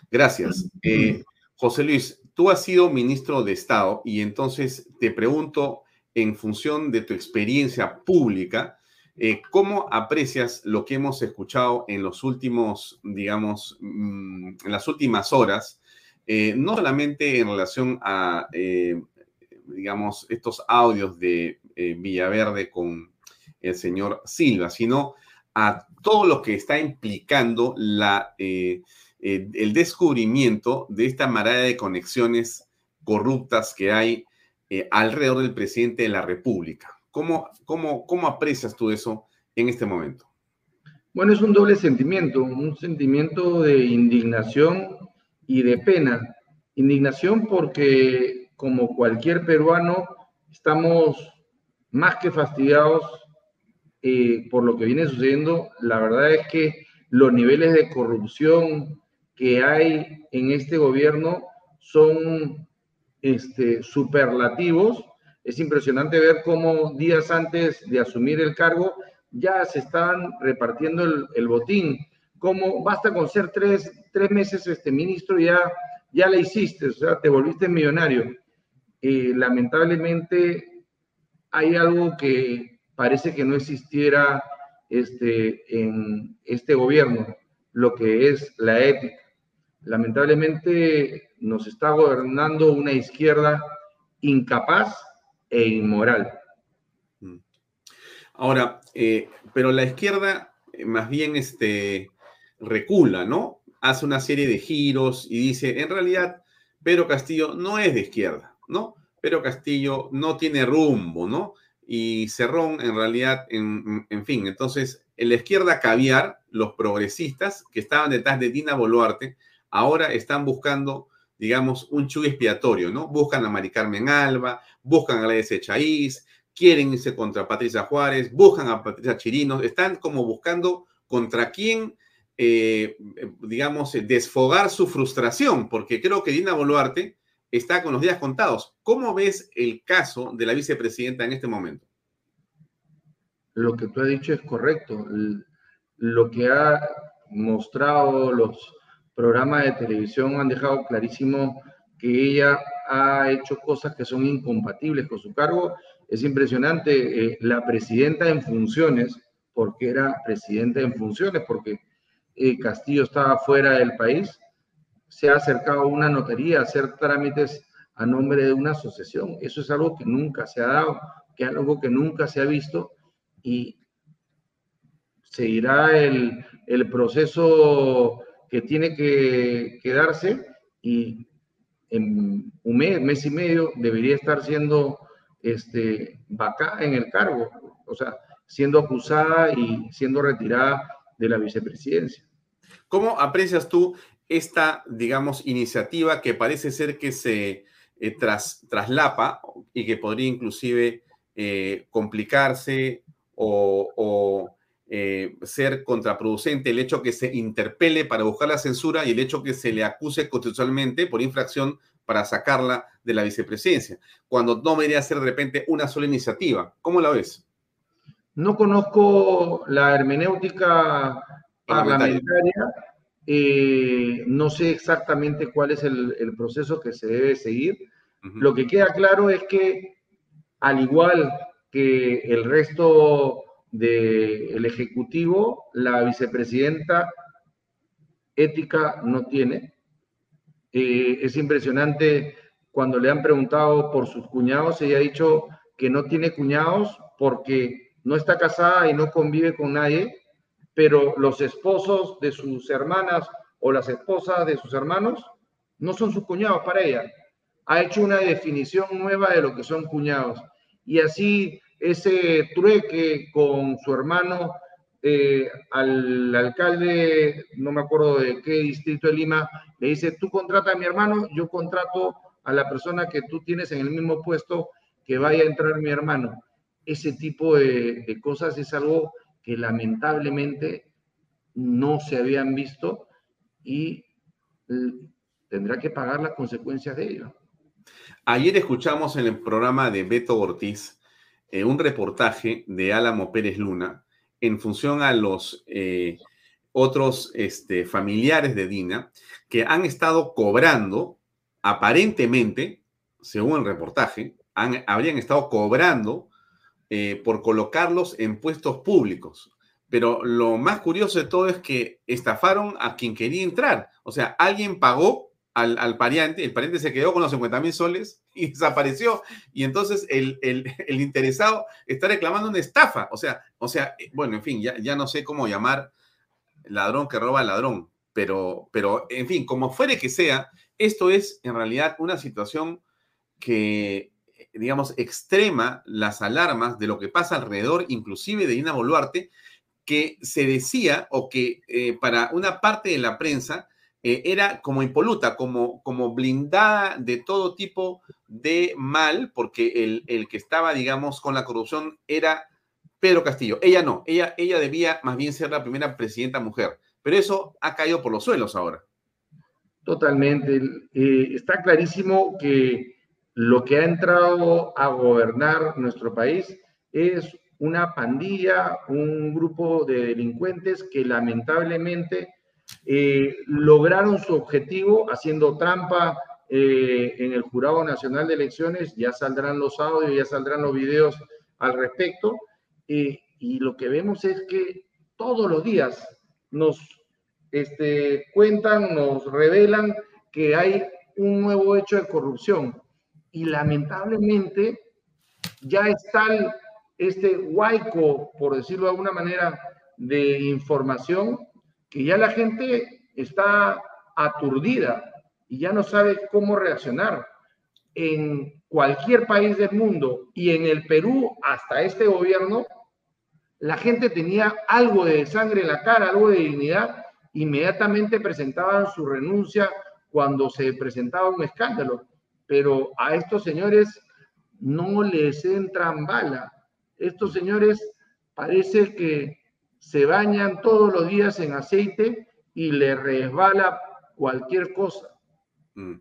Gracias. Eh, José Luis, tú has sido ministro de Estado y entonces te pregunto, en función de tu experiencia pública, eh, ¿cómo aprecias lo que hemos escuchado en los últimos, digamos, mm, en las últimas horas, eh, no solamente en relación a, digamos, estos audios de Villaverde con el señor Silva, sino a todo lo que está implicando eh, eh, el descubrimiento de esta marada de conexiones corruptas que hay eh, alrededor del presidente de la República. ¿Cómo, cómo, ¿Cómo aprecias tú eso en este momento? Bueno, es un doble sentimiento, un sentimiento de indignación y de pena. Indignación porque, como cualquier peruano, estamos más que fastidiados eh, por lo que viene sucediendo, la verdad es que los niveles de corrupción que hay en este gobierno son este, superlativos. Es impresionante ver cómo días antes de asumir el cargo ya se están repartiendo el, botín. Como basta con ser tres, tres meses este ministro, ya, ya la hiciste, o sea, te volviste millonario. Eh, lamentablemente hay algo que parece que no existiera este, en este gobierno lo que es la ética. Lamentablemente nos está gobernando una izquierda incapaz e inmoral. Mm. Ahora, eh, pero la izquierda eh, más bien este, recula, ¿no? Hace una serie de giros y dice, en realidad, Pedro Castillo no es de izquierda, ¿no? Pedro Castillo no tiene rumbo, ¿no? Y Cerrón, en realidad, en, en fin, entonces, en la izquierda caviar, los progresistas que estaban detrás de Dina Boluarte, ahora están buscando digamos, un chugue expiatorio, ¿no? Buscan a Mari Carmen Alba, buscan a Gladys Echaíz, quieren irse contra Patricia Juárez, buscan a Patricia Chirinos, están como buscando contra quién, eh, digamos, desfogar su frustración, porque creo que Dina Boluarte está con los días contados. ¿Cómo ves el caso de la vicepresidenta en este momento? Lo que tú has dicho es correcto. Lo que ha mostrado los programas de televisión han dejado clarísimo que ella ha hecho cosas que son incompatibles con su cargo. Es impresionante, eh, la presidenta en funciones, porque era presidenta en funciones, porque eh, Castillo estaba fuera del país, se ha acercado a una notaría a hacer trámites a nombre de una asociación. Eso es algo que nunca se ha dado, que es algo que nunca se ha visto y seguirá el, el proceso que tiene que quedarse y en un mes, mes y medio debería estar siendo este, vacada en el cargo, o sea, siendo acusada y siendo retirada de la vicepresidencia. ¿Cómo aprecias tú esta, digamos, iniciativa que parece ser que se eh, traslapa y que podría inclusive eh, complicarse o eh, ser contraproducente el hecho que se interpele para buscar la censura y el hecho que se le acuse constitucionalmente por infracción para sacarla de la vicepresidencia, cuando no debería ser de repente una sola iniciativa. ¿Cómo la ves? No conozco la hermenéutica parlamentaria, eh, no sé exactamente cuál es el, proceso que se debe seguir. Lo que queda claro es que, al igual que el resto del Ejecutivo, la vicepresidenta ética no tiene. Eh, es impresionante cuando le han preguntado por sus cuñados, ella ha dicho que no tiene cuñados porque no está casada y no convive con nadie, pero los esposos de sus hermanas o las esposas de sus hermanos no son sus cuñados para ella. Ha hecho una definición nueva de lo que son cuñados. Y así ese trueque con su hermano eh, al alcalde, no me acuerdo de qué distrito de Lima, le dice, tú contrata a mi hermano, yo contrato a la persona que tú tienes en el mismo puesto que vaya a entrar mi hermano. Ese tipo de, de cosas es algo que lamentablemente no se habían visto y tendrá que pagar las consecuencias de ello. Ayer escuchamos en el programa de Beto Ortiz eh, un reportaje de Álamo Pérez Luna en función a los eh, otros este, familiares de Dina que han estado cobrando, aparentemente, según el reportaje, habrían estado cobrando eh, por colocarlos en puestos públicos. Pero lo más curioso de todo es que estafaron a quien quería entrar. O sea, alguien pagó al, pariente, el pariente se quedó con los 50 mil soles y [laughs] desapareció. Y entonces [laughs] el, interesado está reclamando una estafa. O sea, o sea, eh, bueno, en fin, ya, ya no sé cómo llamar ladrón que roba ladrón, pero, pero en fin, como fuere que sea, esto es en realidad una situación que, digamos, extrema las alarmas de lo que pasa alrededor, inclusive de Dina Boluarte, que se decía o que eh, para una parte de la prensa eh, era como impoluta, como, como blindada de todo tipo de mal, porque el, el, que estaba, digamos, con la corrupción era Pedro Castillo. Ella no, ella, ella debía más bien ser la primera presidenta mujer, pero eso ha caído por los suelos ahora. Totalmente. Eh, está clarísimo que lo que ha entrado a gobernar nuestro país es una pandilla, un grupo de delincuentes que lamentablemente eh, lograron su objetivo haciendo trampa eh, en el Jurado Nacional de Elecciones, ya saldrán los audios, ya saldrán los videos al respecto, y lo que vemos es que todos los días nos este, cuentan, nos revelan que hay un nuevo hecho de corrupción. Y lamentablemente ya está este huaico, por decirlo de alguna manera, de información que ya la gente está aturdida y ya no sabe cómo reaccionar. En cualquier país del mundo y en el Perú hasta este gobierno, la gente tenía algo de sangre en la cara, algo de dignidad, inmediatamente presentaban su renuncia cuando se presentaba un escándalo. Pero a estos señores no les entran bala. Estos señores parece que se bañan todos los días en aceite y le resbala cualquier cosa. Mm.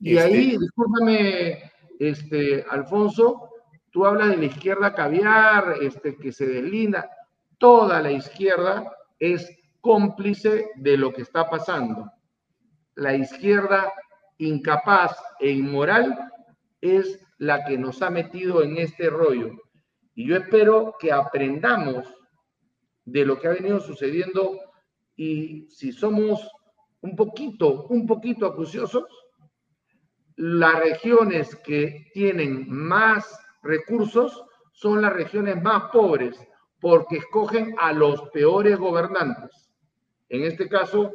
Y este ahí, discúlpame, este, Alfonso, tú hablas de la izquierda caviar, este, que se deslinda. Toda la izquierda es cómplice de lo que está pasando. La izquierda incapaz e inmoral es la que nos ha metido en este rollo. Y yo espero que aprendamos de lo que ha venido sucediendo y si somos un poquito, un poquito acuciosos, las regiones que tienen más recursos son las regiones más pobres porque escogen a los peores gobernantes. En este caso,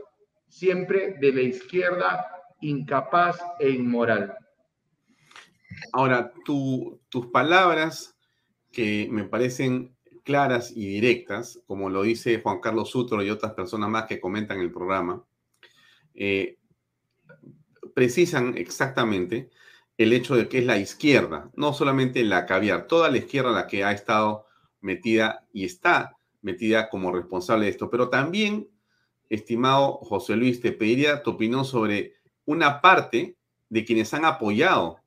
siempre de la izquierda incapaz e inmoral. Ahora, tus palabras que me parecen claras y directas, como lo dice Juan Carlos Sutro y otras personas más que comentan el programa, eh, precisan exactamente el hecho de que es la izquierda, no solamente la caviar, toda la izquierda la que ha estado metida y está metida como responsable de esto, pero también, estimado José Luis, te pediría tu opinión sobre una parte de quienes han apoyado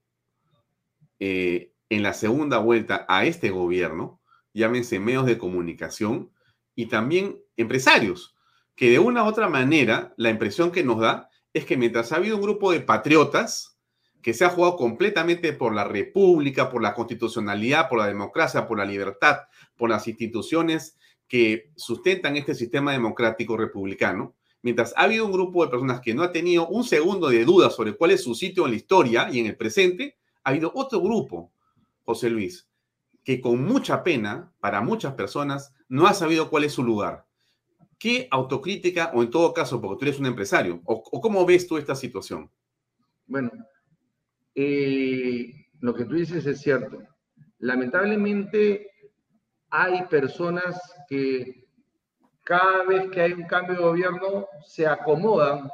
eh, en la segunda vuelta a este gobierno, llámense medios de comunicación y también empresarios, que de una u otra manera la impresión que nos da es que mientras ha habido un grupo de patriotas que se ha jugado completamente por la república, por la constitucionalidad, por la democracia, por la libertad, por las instituciones que sustentan este sistema democrático republicano, mientras ha habido un grupo de personas que no ha tenido un segundo de duda sobre cuál es su sitio en la historia y en el presente, ha habido otro grupo, José Luis, que con mucha pena para muchas personas no ha sabido cuál es su lugar. ¿Qué autocrítica, o en todo caso, porque tú eres un empresario, o, cómo ves tú esta situación? Bueno, eh, lo que tú dices es cierto. Lamentablemente hay personas que cada vez que hay un cambio de gobierno se acomodan,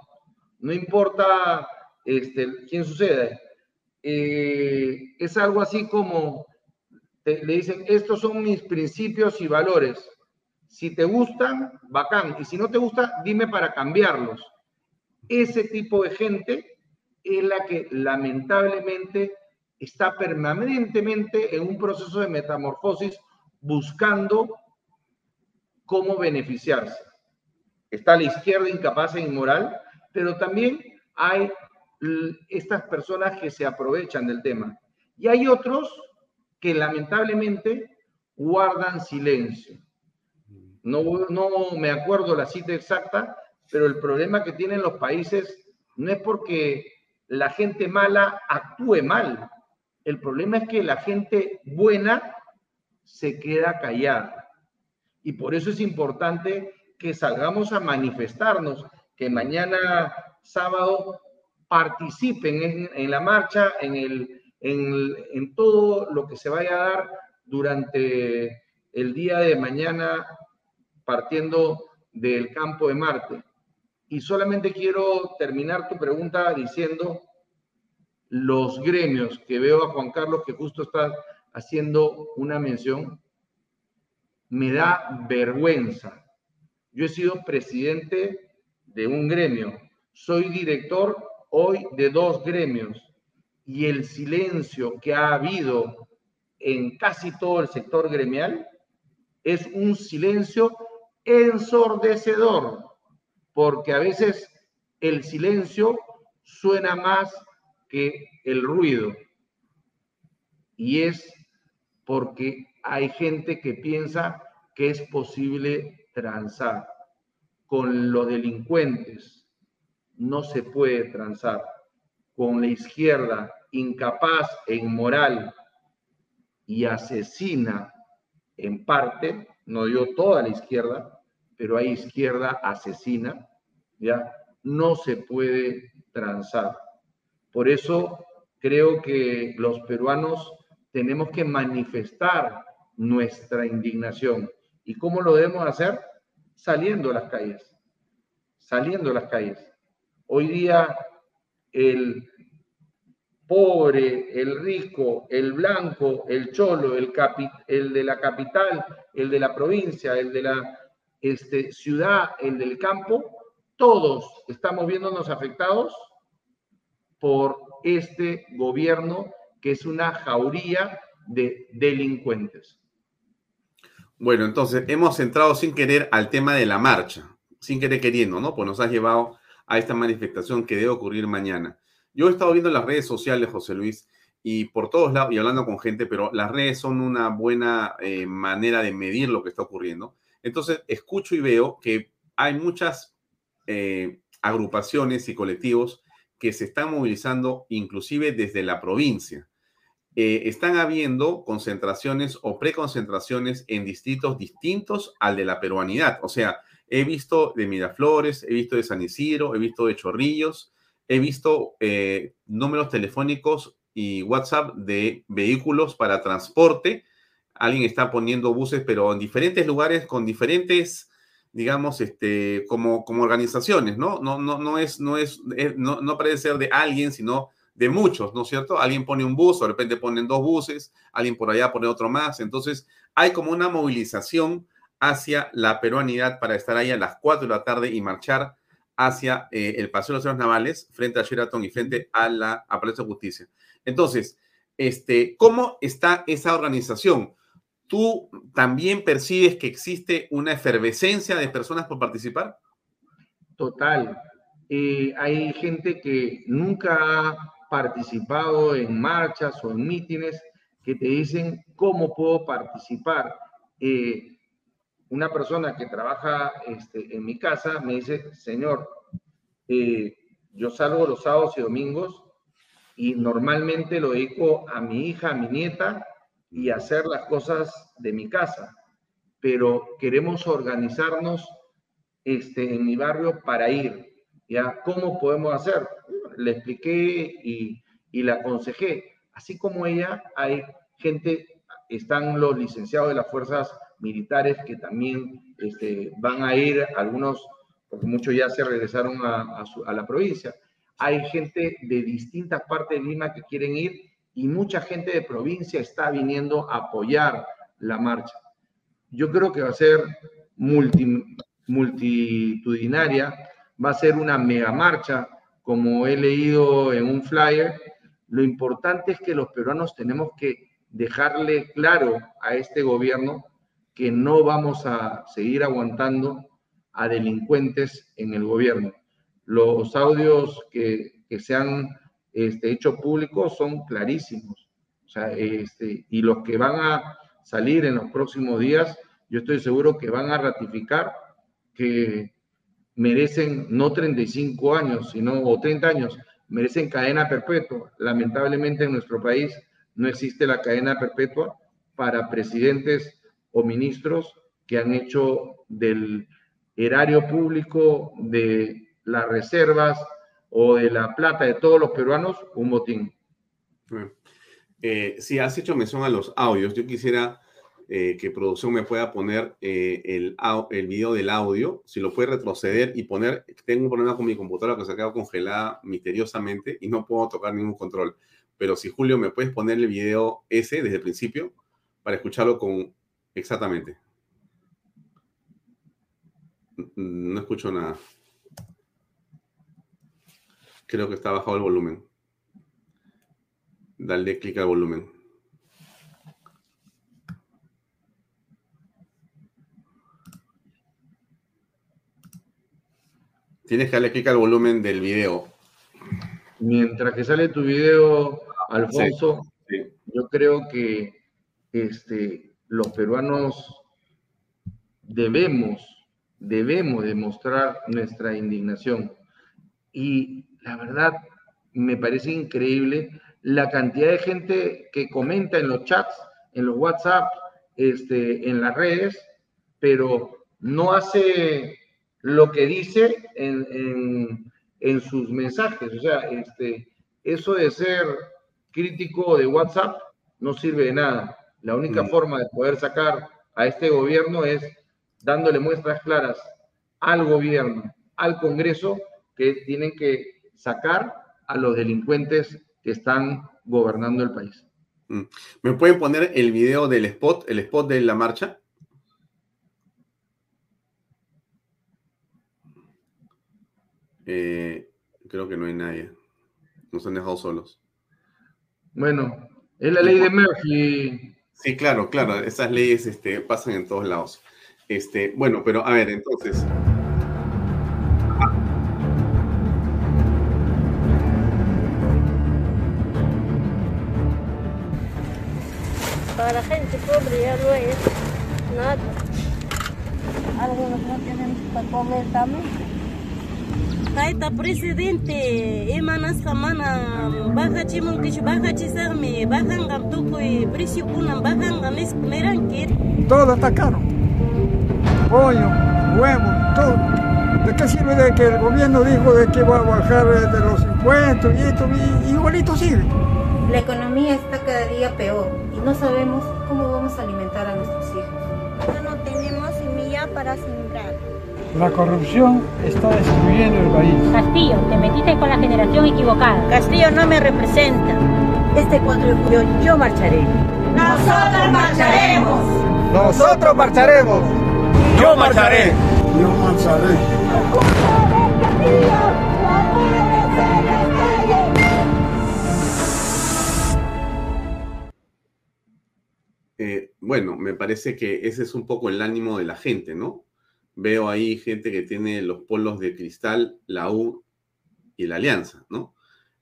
no importa este, quién sucede. Eh, es algo así como le dicen, estos son mis principios y valores. Si te gustan, bacán. Y si no te gusta, dime para cambiarlos. Ese tipo de gente es la que lamentablemente está permanentemente en un proceso de metamorfosis buscando cómo beneficiarse. Está la izquierda incapaz e inmoral, pero también hay estas personas que se aprovechan del tema. Y hay otros que lamentablemente guardan silencio. No, no me acuerdo la cita exacta, pero el problema que tienen los países no es porque la gente mala actúe mal. El problema es que la gente buena se queda callada. Y por eso es importante que salgamos a manifestarnos, que mañana sábado participen en, en la marcha, en el, en, todo lo que se vaya a dar durante el día de mañana partiendo del campo de Marte. Y solamente quiero terminar tu pregunta diciendo los gremios que veo a Juan Carlos que justo está haciendo una mención, me da vergüenza. Yo he sido presidente de un gremio, soy director hoy de dos gremios y el silencio que ha habido en casi todo el sector gremial es un silencio ensordecedor, porque a veces el silencio suena más que el ruido. Y es porque hay gente que piensa que es posible transar. Con los delincuentes no se puede transar. Con la izquierda incapaz e inmoral y asesina en parte, no digo toda la izquierda, pero hay izquierda asesina, ¿ya? No se puede transar. Por eso creo que los peruanos tenemos que manifestar nuestra indignación. ¿Y cómo lo debemos hacer? Saliendo a las calles, saliendo a las calles. Hoy día el pobre, el rico, el blanco, el cholo, el, el de la capital, el de la provincia, el de la este, ciudad, el del campo, todos estamos viéndonos afectados por este gobierno que es una jauría de delincuentes. Bueno, entonces hemos entrado sin querer al tema de la marcha, sin querer queriendo, ¿no? Pues nos has llevado a esta manifestación que debe ocurrir mañana. Yo he estado viendo las redes sociales, José Luis, y por todos lados, y hablando con gente, pero las redes son una buena eh, manera de medir lo que está ocurriendo. Entonces, escucho y veo que hay muchas eh, agrupaciones y colectivos que se están movilizando inclusive desde la provincia. Eh, están habiendo concentraciones o preconcentraciones en distritos distintos al de la peruanidad. O sea, he visto de Miraflores, he visto de San Isidro, he visto de Chorrillos, he visto eh, números telefónicos y WhatsApp de vehículos para transporte. Alguien está poniendo buses, pero en diferentes lugares con diferentes digamos, este, como, como organizaciones, ¿no? No, no, no es, no es, no, no parece ser de alguien, sino de muchos, ¿no es cierto? Alguien pone un bus, o de repente ponen dos buses, alguien por allá pone otro más. Entonces, hay como una movilización hacia la peruanidad para estar ahí a las 4 de la tarde y marchar hacia eh, el Paseo de los Cerros Navales, frente a Sheraton y frente a la a Palacio de Justicia. Entonces, este, ¿cómo está esa organización? ¿Tú también percibes que existe una efervescencia de personas por participar? Total. Eh, hay gente que nunca ha participado en marchas o en mítines que te dicen cómo puedo participar. Eh, una persona que trabaja este, en mi casa me dice, señor, eh, yo salgo los sábados y domingos y normalmente lo dedico a mi hija, a mi nieta y hacer las cosas de mi casa, pero queremos organizarnos este, en mi barrio para ir. ¿ya? ¿Cómo podemos hacer? Le expliqué y, y le aconsejé. Así como ella, hay gente, están los licenciados de las fuerzas militares que también este, van a ir, algunos, porque muchos ya se regresaron a, la provincia. Hay gente de distintas partes de Lima que quieren ir y mucha gente de provincia está viniendo a apoyar la marcha. Yo creo que va a ser multitudinaria, va a ser una mega marcha, como he leído en un flyer. Lo importante es que los peruanos tenemos que dejarle claro a este gobierno que no vamos a seguir aguantando a delincuentes en el gobierno. Los audios que, que se han este, hechos públicos son clarísimos. O sea, este, y los que van a salir en los próximos días, yo estoy seguro que van a ratificar que merecen no 35 años, sino o 30 años, merecen cadena perpetua. Lamentablemente en nuestro país no existe la cadena perpetua para presidentes o ministros que han hecho del erario público, de las reservas, o de la plata de todos los peruanos un botín. Eh, si has hecho mención a los audios, yo quisiera eh, que producción me pueda poner eh, el, el video del audio, si lo puede retroceder y poner, tengo un problema con mi computadora que se ha quedado congelada misteriosamente y no puedo tocar ningún control. Pero si Julio me puedes poner el video ese desde el principio para escucharlo con exactamente. No escucho nada. Creo que está bajado el volumen. Dale clic al volumen. Tienes que darle clic al volumen del video. Mientras que sale tu video, Alfonso, yo creo que este, los peruanos debemos, debemos demostrar nuestra indignación. Y la verdad, me parece increíble la cantidad de gente que comenta en los chats, en los WhatsApp, este, en las redes, pero no hace lo que dice en, en, sus mensajes. O sea, este, eso de ser crítico de WhatsApp no sirve de nada. La única mm. forma de poder sacar a este gobierno es dándole muestras claras al gobierno, al Congreso, que tienen que sacar a los delincuentes que están gobernando el país. Mm. ¿Me pueden poner el video del spot, el spot de la marcha? Eh, creo que no hay nadie. Nos han dejado solos. Bueno, es la ley de Murphy. Sí, claro, claro. Esas leyes este, pasan en todos lados. Este, bueno, pero a ver, entonces. Para la gente pobre ya lo es nada. Algunos no tienen para comer también. Kaita presidente, emanas kamana, baja chimon kish baja chisarme, bajan gam y precio kunan, bajan gam es Todo está caro. Pollo, huevo, todo. ¿De qué sirve de que el gobierno dijo de que va a bajar eh, de los impuestos y esto, y igualito sigue? La economía está cada día peor y no sabemos cómo vamos a alimentar a nuestros hijos. No tenemos semilla para sembrar. La corrupción está destruyendo el país. Castillo, te metiste con la generación equivocada. Castillo no me representa. Este 4 de julio yo marcharé. Nosotros marcharemos. Nosotros marcharemos. Yo marcharé. Yo marcharé. Eh, bueno, me parece que ese es un poco el ánimo de la gente, ¿no? Veo ahí gente que tiene los polos de cristal, la U y la Alianza, ¿no?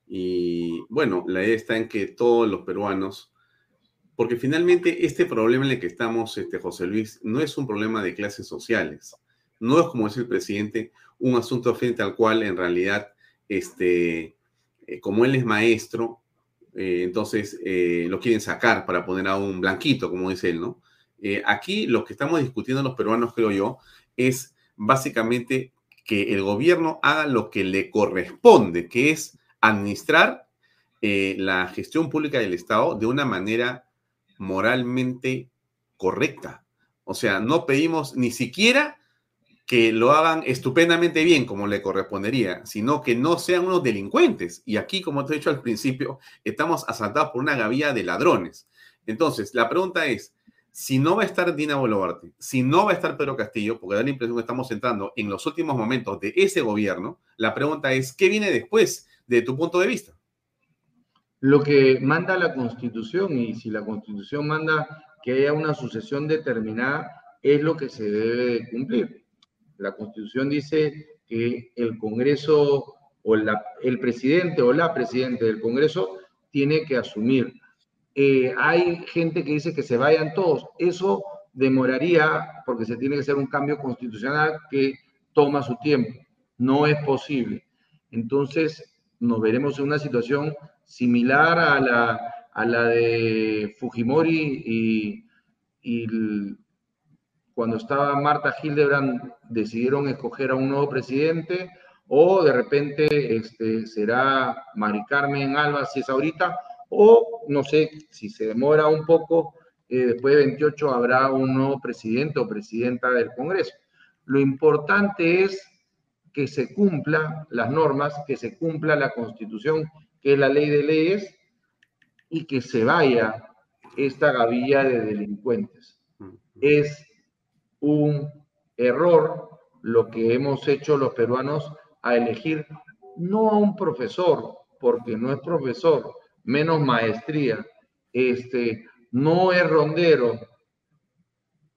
Y bueno, la idea está en que todos los peruanos, porque finalmente este problema en el que estamos, este, José Luis, no es un problema de clases sociales, no es como dice el presidente, un asunto frente al cual en realidad, este, eh, como él es maestro, eh, entonces eh, lo quieren sacar para poner a un blanquito, como dice él, ¿no? aquí lo que estamos discutiendo los peruanos, creo yo, es básicamente que el gobierno haga lo que le corresponde, que es administrar eh, la gestión pública del Estado de una manera moralmente correcta. O sea, no pedimos ni siquiera que lo hagan estupendamente bien como le correspondería, sino que no sean unos delincuentes. Y aquí, como te he dicho al principio, estamos asaltados por una gavilla de ladrones. Entonces, la pregunta es, si no va a estar Dina Boluarte, si no va a estar Pedro Castillo, porque da la impresión que estamos entrando en los últimos momentos de ese gobierno, la pregunta es, ¿qué viene después de tu punto de vista? Lo que manda la Constitución, y si la Constitución manda que haya una sucesión determinada, es lo que se debe cumplir. La Constitución dice que el Congreso o el presidente o la presidente del Congreso tiene que asumir eh, hay gente que dice que se vayan todos. Eso demoraría porque se tiene que hacer un cambio constitucional que toma su tiempo. No es posible. Entonces, nos veremos en una situación similar a la, de Fujimori y, y cuando estaba Marta Hildebrand decidieron escoger a un nuevo presidente o de repente este, será Mari Carmen Alba si es ahorita o no sé si se demora un poco, eh, después de 28 habrá un nuevo presidente o presidenta del Congreso. Lo importante es que se cumplan las normas, que se cumpla la Constitución, que es la ley de leyes, y que se vaya esta gavilla de delincuentes. Es un error lo que hemos hecho los peruanos a elegir no a un profesor, porque no es profesor, menos maestría, este, no es rondero,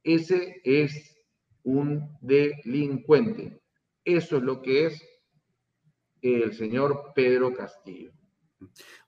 ese es un delincuente. Eso es lo que es el señor Pedro Castillo.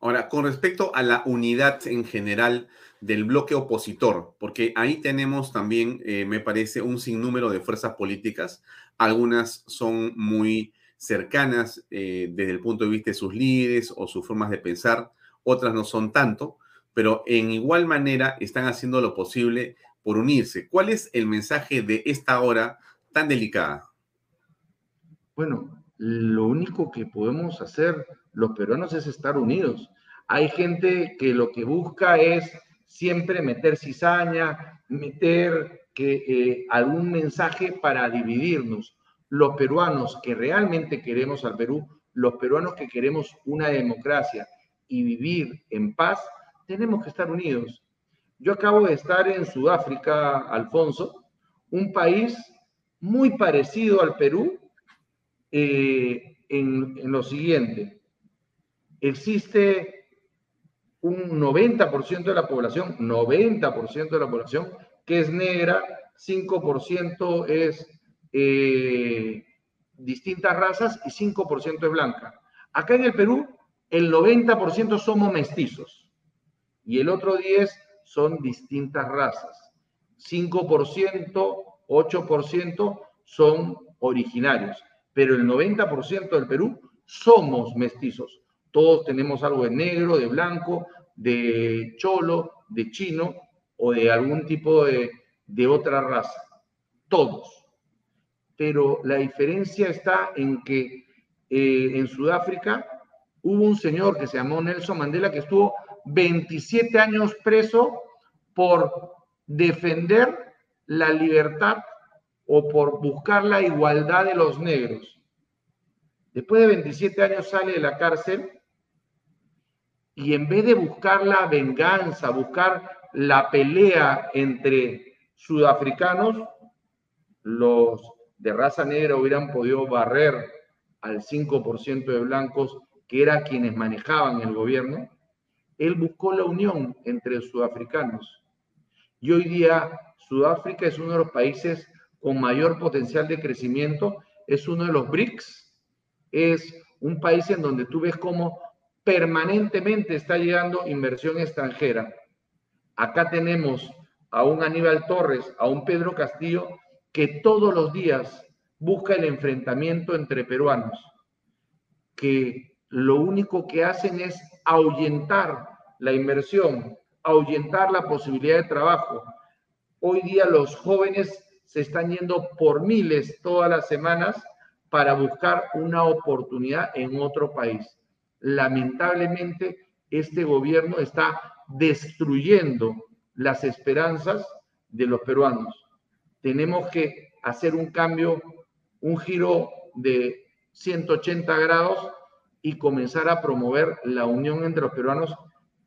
Ahora, con respecto a la unidad en general del bloque opositor, porque ahí tenemos también, eh, me parece, un sinnúmero de fuerzas políticas. Algunas son muy cercanas eh, desde el punto de vista de sus líderes o sus formas de pensar, otras no son tanto, pero en igual manera están haciendo lo posible por unirse. ¿Cuál es el mensaje de esta hora tan delicada? Bueno, lo único que podemos hacer los peruanos es estar unidos. Hay gente que lo que busca es siempre meter cizaña, meter que, eh, algún mensaje para dividirnos. Los peruanos que realmente queremos al Perú, los peruanos que queremos una democracia y vivir en paz, tenemos que estar unidos. Yo acabo de estar en Sudáfrica, Alfonso, un país muy parecido al Perú eh, en, lo siguiente. Existe un 90% de la población, 90% de la población que es negra, 5% es eh, distintas razas y 5% es blanca. Acá en el Perú, el 90% somos mestizos y el otro 10% son distintas razas. 5%, 8% son originarios, pero el 90% del Perú somos mestizos. Todos tenemos algo de negro, de blanco, de cholo, de chino o de algún tipo de, otra raza. Todos. Pero la diferencia está en que eh, en Sudáfrica hubo un señor que se llamó Nelson Mandela que estuvo 27 años preso por defender la libertad o por buscar la igualdad de los negros. Después de 27 años sale de la cárcel y en vez de buscar la venganza, buscar la pelea entre sudafricanos, los de raza negra hubieran podido barrer al 5% de blancos que eran quienes manejaban el gobierno, él buscó la unión entre sudafricanos. Y hoy día Sudáfrica es uno de los países con mayor potencial de crecimiento, es uno de los BRICS, es un país en donde tú ves cómo permanentemente está llegando inversión extranjera. Acá tenemos a un Aníbal Torres, a un Pedro Castillo, que todos los días busca el enfrentamiento entre peruanos, que lo único que hacen es ahuyentar la inversión, ahuyentar la posibilidad de trabajo. Hoy día los jóvenes se están yendo por miles todas las semanas para buscar una oportunidad en otro país lamentablemente este gobierno está destruyendo las esperanzas de los peruanos. Tenemos que hacer un cambio, un giro de 180 grados y comenzar a promover la unión entre los peruanos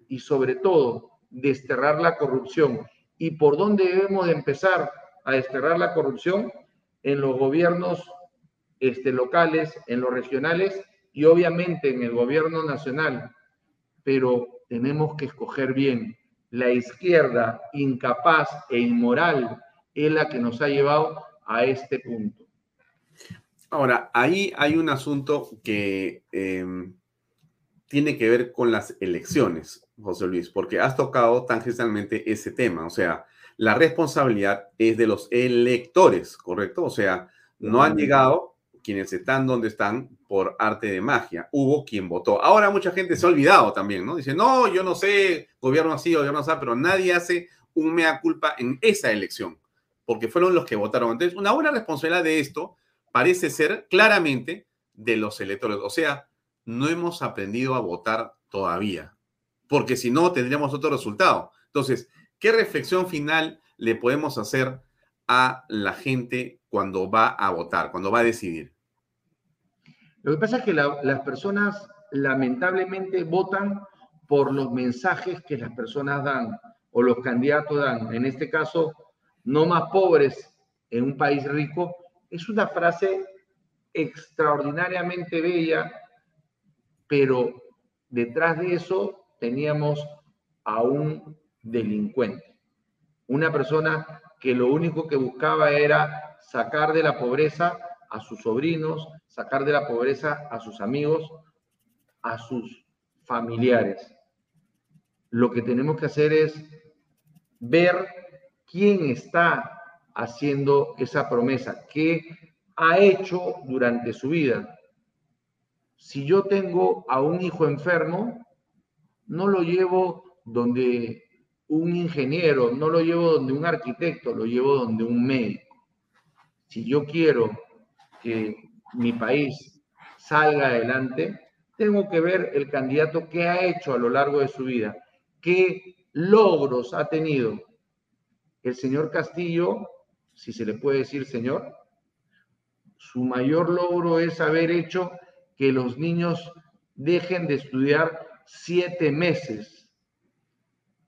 y sobre todo desterrar la corrupción. ¿Y por dónde debemos de empezar a desterrar la corrupción? En los gobiernos este, locales, en los regionales y obviamente en el gobierno nacional, pero tenemos que escoger bien. La izquierda incapaz e inmoral es la que nos ha llevado a este punto. Ahora, ahí hay un asunto que em, tiene que ver con las elecciones, José Luis, porque has tocado tangencialmente ese tema. O sea, la responsabilidad es de los electores, ¿correcto? O sea, no han llegado quienes están donde están por arte de magia. Hubo quien votó. Ahora mucha gente se ha olvidado también, ¿no? Dice, no, yo no sé, gobierno así, gobierno así, pero nadie hace un mea culpa en esa elección, porque fueron los que votaron. Entonces, una buena responsabilidad de esto parece ser claramente de los electores. O sea, no hemos aprendido a votar todavía, porque si no, tendríamos otro resultado. Entonces, ¿qué reflexión final le podemos hacer a la gente cuando va a votar, cuando va a decidir? Lo que pasa es que las personas lamentablemente votan por los mensajes que las personas dan o los candidatos dan. En este caso, no más pobres en un país rico. Es una frase extraordinariamente bella, pero detrás de eso teníamos a un delincuente, una persona que lo único que buscaba era sacar de la pobreza a sus sobrinos, sacar de la pobreza a sus amigos, a sus familiares. Lo que tenemos que hacer es ver quién está haciendo esa promesa, qué ha hecho durante su vida. Si yo tengo a un hijo enfermo, no lo llevo donde un ingeniero, no lo llevo donde un arquitecto, lo llevo donde un médico. Si yo quiero que mi país salga adelante, tengo que ver el candidato qué ha hecho a lo largo de su vida, qué logros ha tenido. El señor Castillo, si se le puede decir señor, su mayor logro es haber hecho que los niños dejen de estudiar siete meses.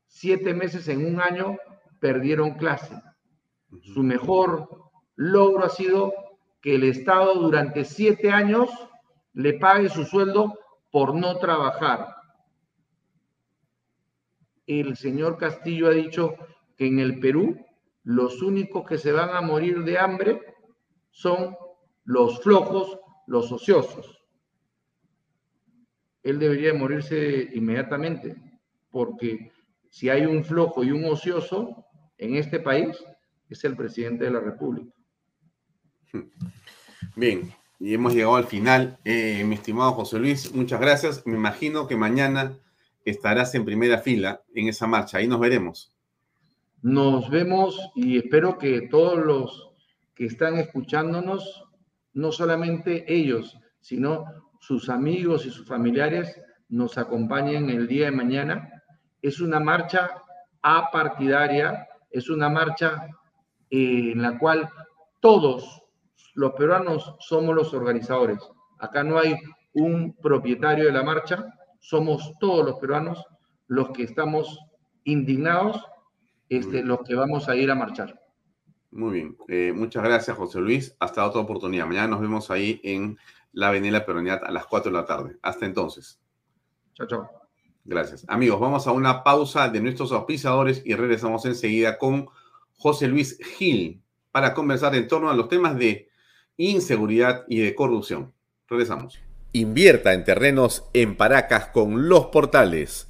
Siete meses en un año perdieron clase. Su mejor logro ha sido que el Estado durante siete años le pague su sueldo por no trabajar. El señor Castillo ha dicho que en el Perú los únicos que se van a morir de hambre son los flojos, los ociosos. Él debería morirse inmediatamente, porque si hay un flojo y un ocioso en este país, es el presidente de la República. Bien, y hemos llegado al final. Eh, mi estimado José Luis, muchas gracias. Me imagino que mañana estarás en primera fila en esa marcha. Ahí nos veremos. Nos vemos y espero que todos los que están escuchándonos, no solamente ellos, sino sus amigos y sus familiares, nos acompañen el día de mañana. Es una marcha apartidaria, es una marcha eh, en la cual todos los peruanos somos los organizadores. Acá no hay un propietario de la marcha, somos todos los peruanos los que estamos indignados, este, los que vamos a ir a marchar. Muy bien, eh, muchas gracias José Luis, hasta otra oportunidad. Mañana nos vemos ahí en la Avenida Peronidad a las 4 de la tarde. Hasta entonces. Chao, chao. Gracias. Amigos, vamos a una pausa de nuestros auspiciadores y regresamos enseguida con José Luis Gil para conversar en torno a los temas de inseguridad y de corrupción. Regresamos. Invierta en terrenos en Paracas con los portales,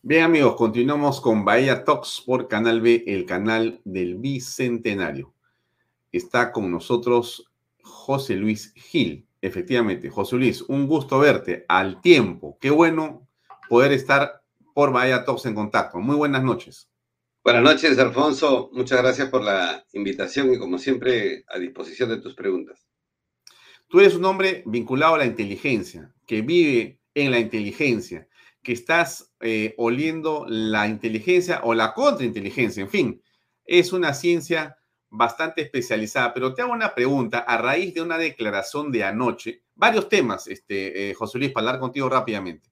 Bien amigos, continuamos con Bahía Talks por Canal B, el canal del Bicentenario. Está con nosotros José Luis Gil. Efectivamente, José Luis, un gusto verte al tiempo. Qué bueno poder estar por Bahía Talks en contacto. Muy buenas noches. Buenas noches, Alfonso. Muchas gracias por la invitación y como siempre a disposición de tus preguntas. Tú eres un hombre vinculado a la inteligencia, que vive en la inteligencia, que estás eh, oliendo la inteligencia o la contrainteligencia, en fin, es una ciencia bastante especializada, pero te hago una pregunta a raíz de una declaración de anoche, varios temas, este, eh, José Luis, para hablar contigo rápidamente.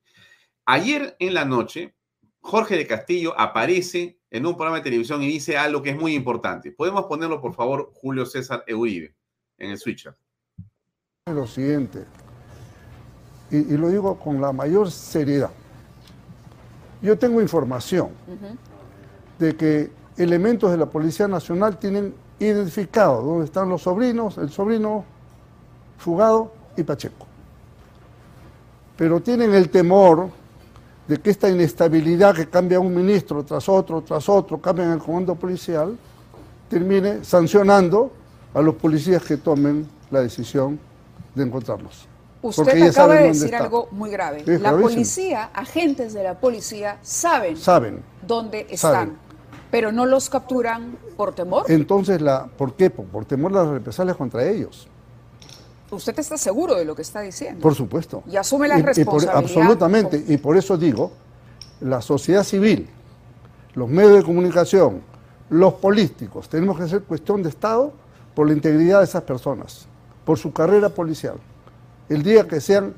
Ayer en la noche, Jorge de Castillo aparece en un programa de televisión y dice algo que es muy importante. ¿Podemos ponerlo, por favor, Julio César Euribe, en el switcher? Lo siguiente, y, lo digo con la mayor seriedad. Yo tengo información de que elementos de la Policía Nacional tienen identificado dónde están los sobrinos, el sobrino fugado y Pacheco. Pero tienen el temor de que esta inestabilidad que cambia un ministro tras otro, tras otro, cambia en el comando policial, termine sancionando a los policías que tomen la decisión de encontrarlos. Usted acaba de decir algo muy grave. la policía, agentes de la policía, saben, saben dónde están, pero no los capturan por temor. Entonces, la, ¿por qué? Por, temor a las represalias contra ellos. ¿Usted está seguro de lo que está diciendo? Por supuesto. Y asume la responsabilidad. absolutamente. Y por eso digo, la sociedad civil, los medios de comunicación, los políticos, tenemos que hacer cuestión de Estado por la integridad de esas personas, por su carrera policial. El día que sean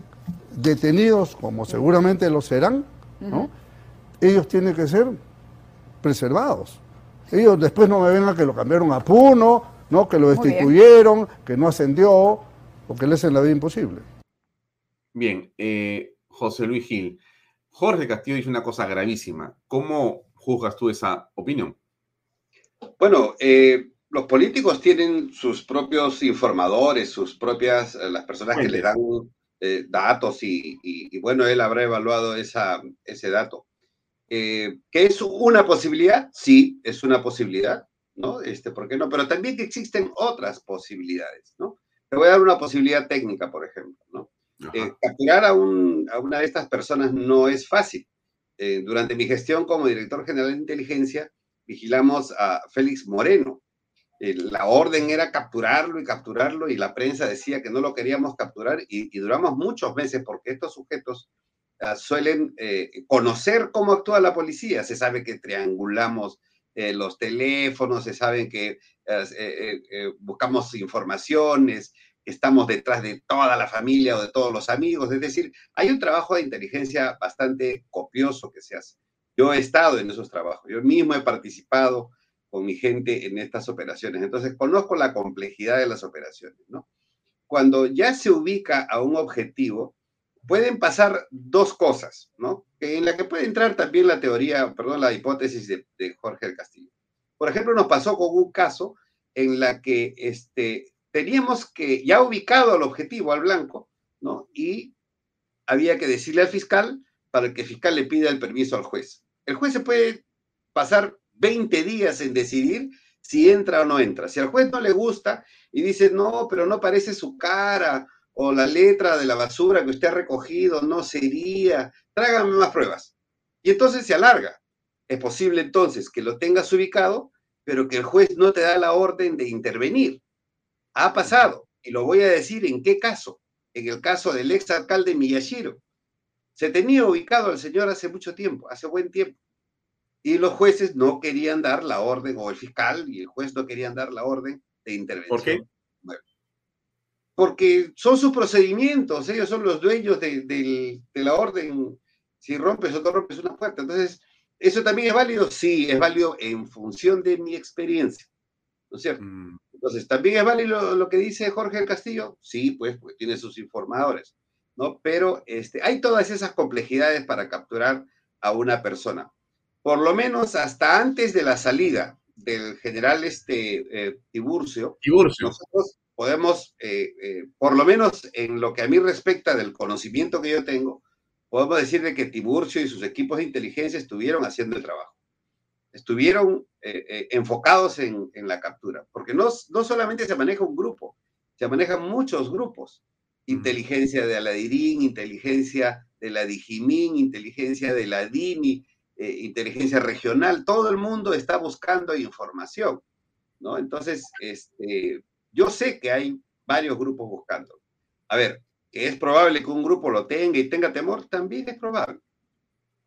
detenidos, como seguramente lo serán, ellos tienen que ser preservados. Ellos después no me vengan que lo cambiaron a Puno, ¿no? que lo destituyeron, que no ascendió, o que le hacen la vida imposible. Bien, eh, José Luis Gil, Jorge Castillo dice una cosa gravísima. ¿Cómo juzgas tú esa opinión? Bueno, eh, los políticos tienen sus propios informadores, sus propias, eh, las personas que le dan eh, datos y, bueno, él habrá evaluado esa, ese dato. ¿Que es una posibilidad? Sí, es una posibilidad, ¿no? Este, ¿Por qué no? Pero también que existen otras posibilidades, ¿no? Te voy a dar una posibilidad técnica, por ejemplo, ¿no? capturar a, un, a, una de estas personas no es fácil. durante mi gestión como director general de inteligencia, vigilamos a Félix Moreno. Eh, la orden era capturarlo y capturarlo y la prensa decía que no lo queríamos capturar y, duramos muchos meses porque estos sujetos ah, suelen eh, conocer cómo actúa la policía. Se sabe que triangulamos eh, los teléfonos, se sabe que buscamos informaciones, estamos detrás de toda la familia o de todos los amigos. Es decir, hay un trabajo de inteligencia bastante copioso que se hace. Yo he estado en esos trabajos, yo mismo he participado con mi gente en estas operaciones, entonces conozco la complejidad de las operaciones, ¿no? Cuando ya se ubica a un objetivo, pueden pasar dos cosas, ¿no? En la que puede entrar también la teoría, perdón, la hipótesis de, Jorge del Castillo. Por ejemplo, nos pasó con un caso en la que este, teníamos que, ya ubicado al objetivo, al blanco, ¿no? Y había que decirle al fiscal para que el fiscal le pida el permiso al juez. El juez se puede pasar 20 días en decidir si entra o no entra. Si al juez no le gusta y dice, no, pero no parece su cara o la letra de la basura que usted ha recogido, no sería, trágame más pruebas. Y entonces se alarga. Es posible entonces que lo tengas ubicado, pero que el juez no te da la orden de intervenir. Ha pasado, y lo voy a decir en qué caso. En el caso del ex alcalde Miyashiro. Se tenía ubicado al señor hace mucho tiempo, hace buen tiempo. Y los jueces no querían dar la orden, o el fiscal y el juez no querían dar la orden de intervención. ¿Por qué? porque son sus procedimientos, ellos son los dueños de, la orden. Si rompes o no rompes una puerta. Entonces, ¿eso también es válido? Sí, es válido en función de mi experiencia. ¿No es cierto? Mm. Entonces, ¿también es válido lo que dice Jorge del Castillo? Sí, pues, pues tiene sus informadores. ¿no? Pero este, hay todas esas complejidades para capturar a una persona. Por lo menos hasta antes de la salida del general este, eh, Tiburcio, nosotros podemos, eh, eh, por lo menos en lo que a mí respecta del conocimiento que yo tengo, podemos decir de que Tiburcio y sus equipos de inteligencia estuvieron haciendo el trabajo. Estuvieron enfocados en, en, la captura, porque no, no solamente se maneja un grupo, se manejan muchos grupos. Inteligencia de Aladirín, inteligencia de la Dijimín, inteligencia de la DINI, eh, inteligencia regional, todo el mundo está buscando información, ¿no? Entonces, este, yo sé que hay varios grupos buscando. A ver, que es probable que un grupo lo tenga y tenga temor, también es probable,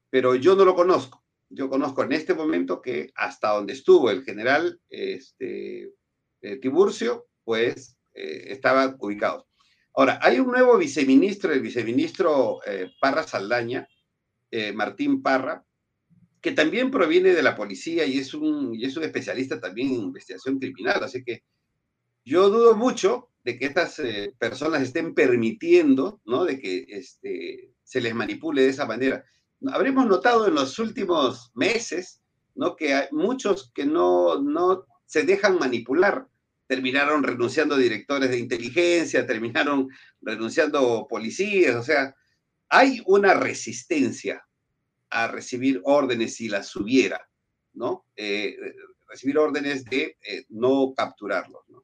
pero yo no lo conozco. Yo conozco en este momento que hasta donde estuvo el general este, eh, Tiburcio, pues eh, estaban ubicados. Ahora, hay un nuevo viceministro, el viceministro eh, Parra Saldaña, eh, Martín Parra, que también proviene de la policía y es, un, y es un especialista también en investigación criminal. Así que yo dudo mucho de que estas eh, personas estén permitiendo, ¿no? De que este, se les manipule de esa manera. Habremos notado en los últimos meses, ¿no? Que hay muchos que no, no se dejan manipular. Terminaron renunciando directores de inteligencia, terminaron renunciando policías, o sea, hay una resistencia a recibir órdenes si las hubiera, ¿no? Eh, recibir órdenes de eh, no capturarlos, ¿no?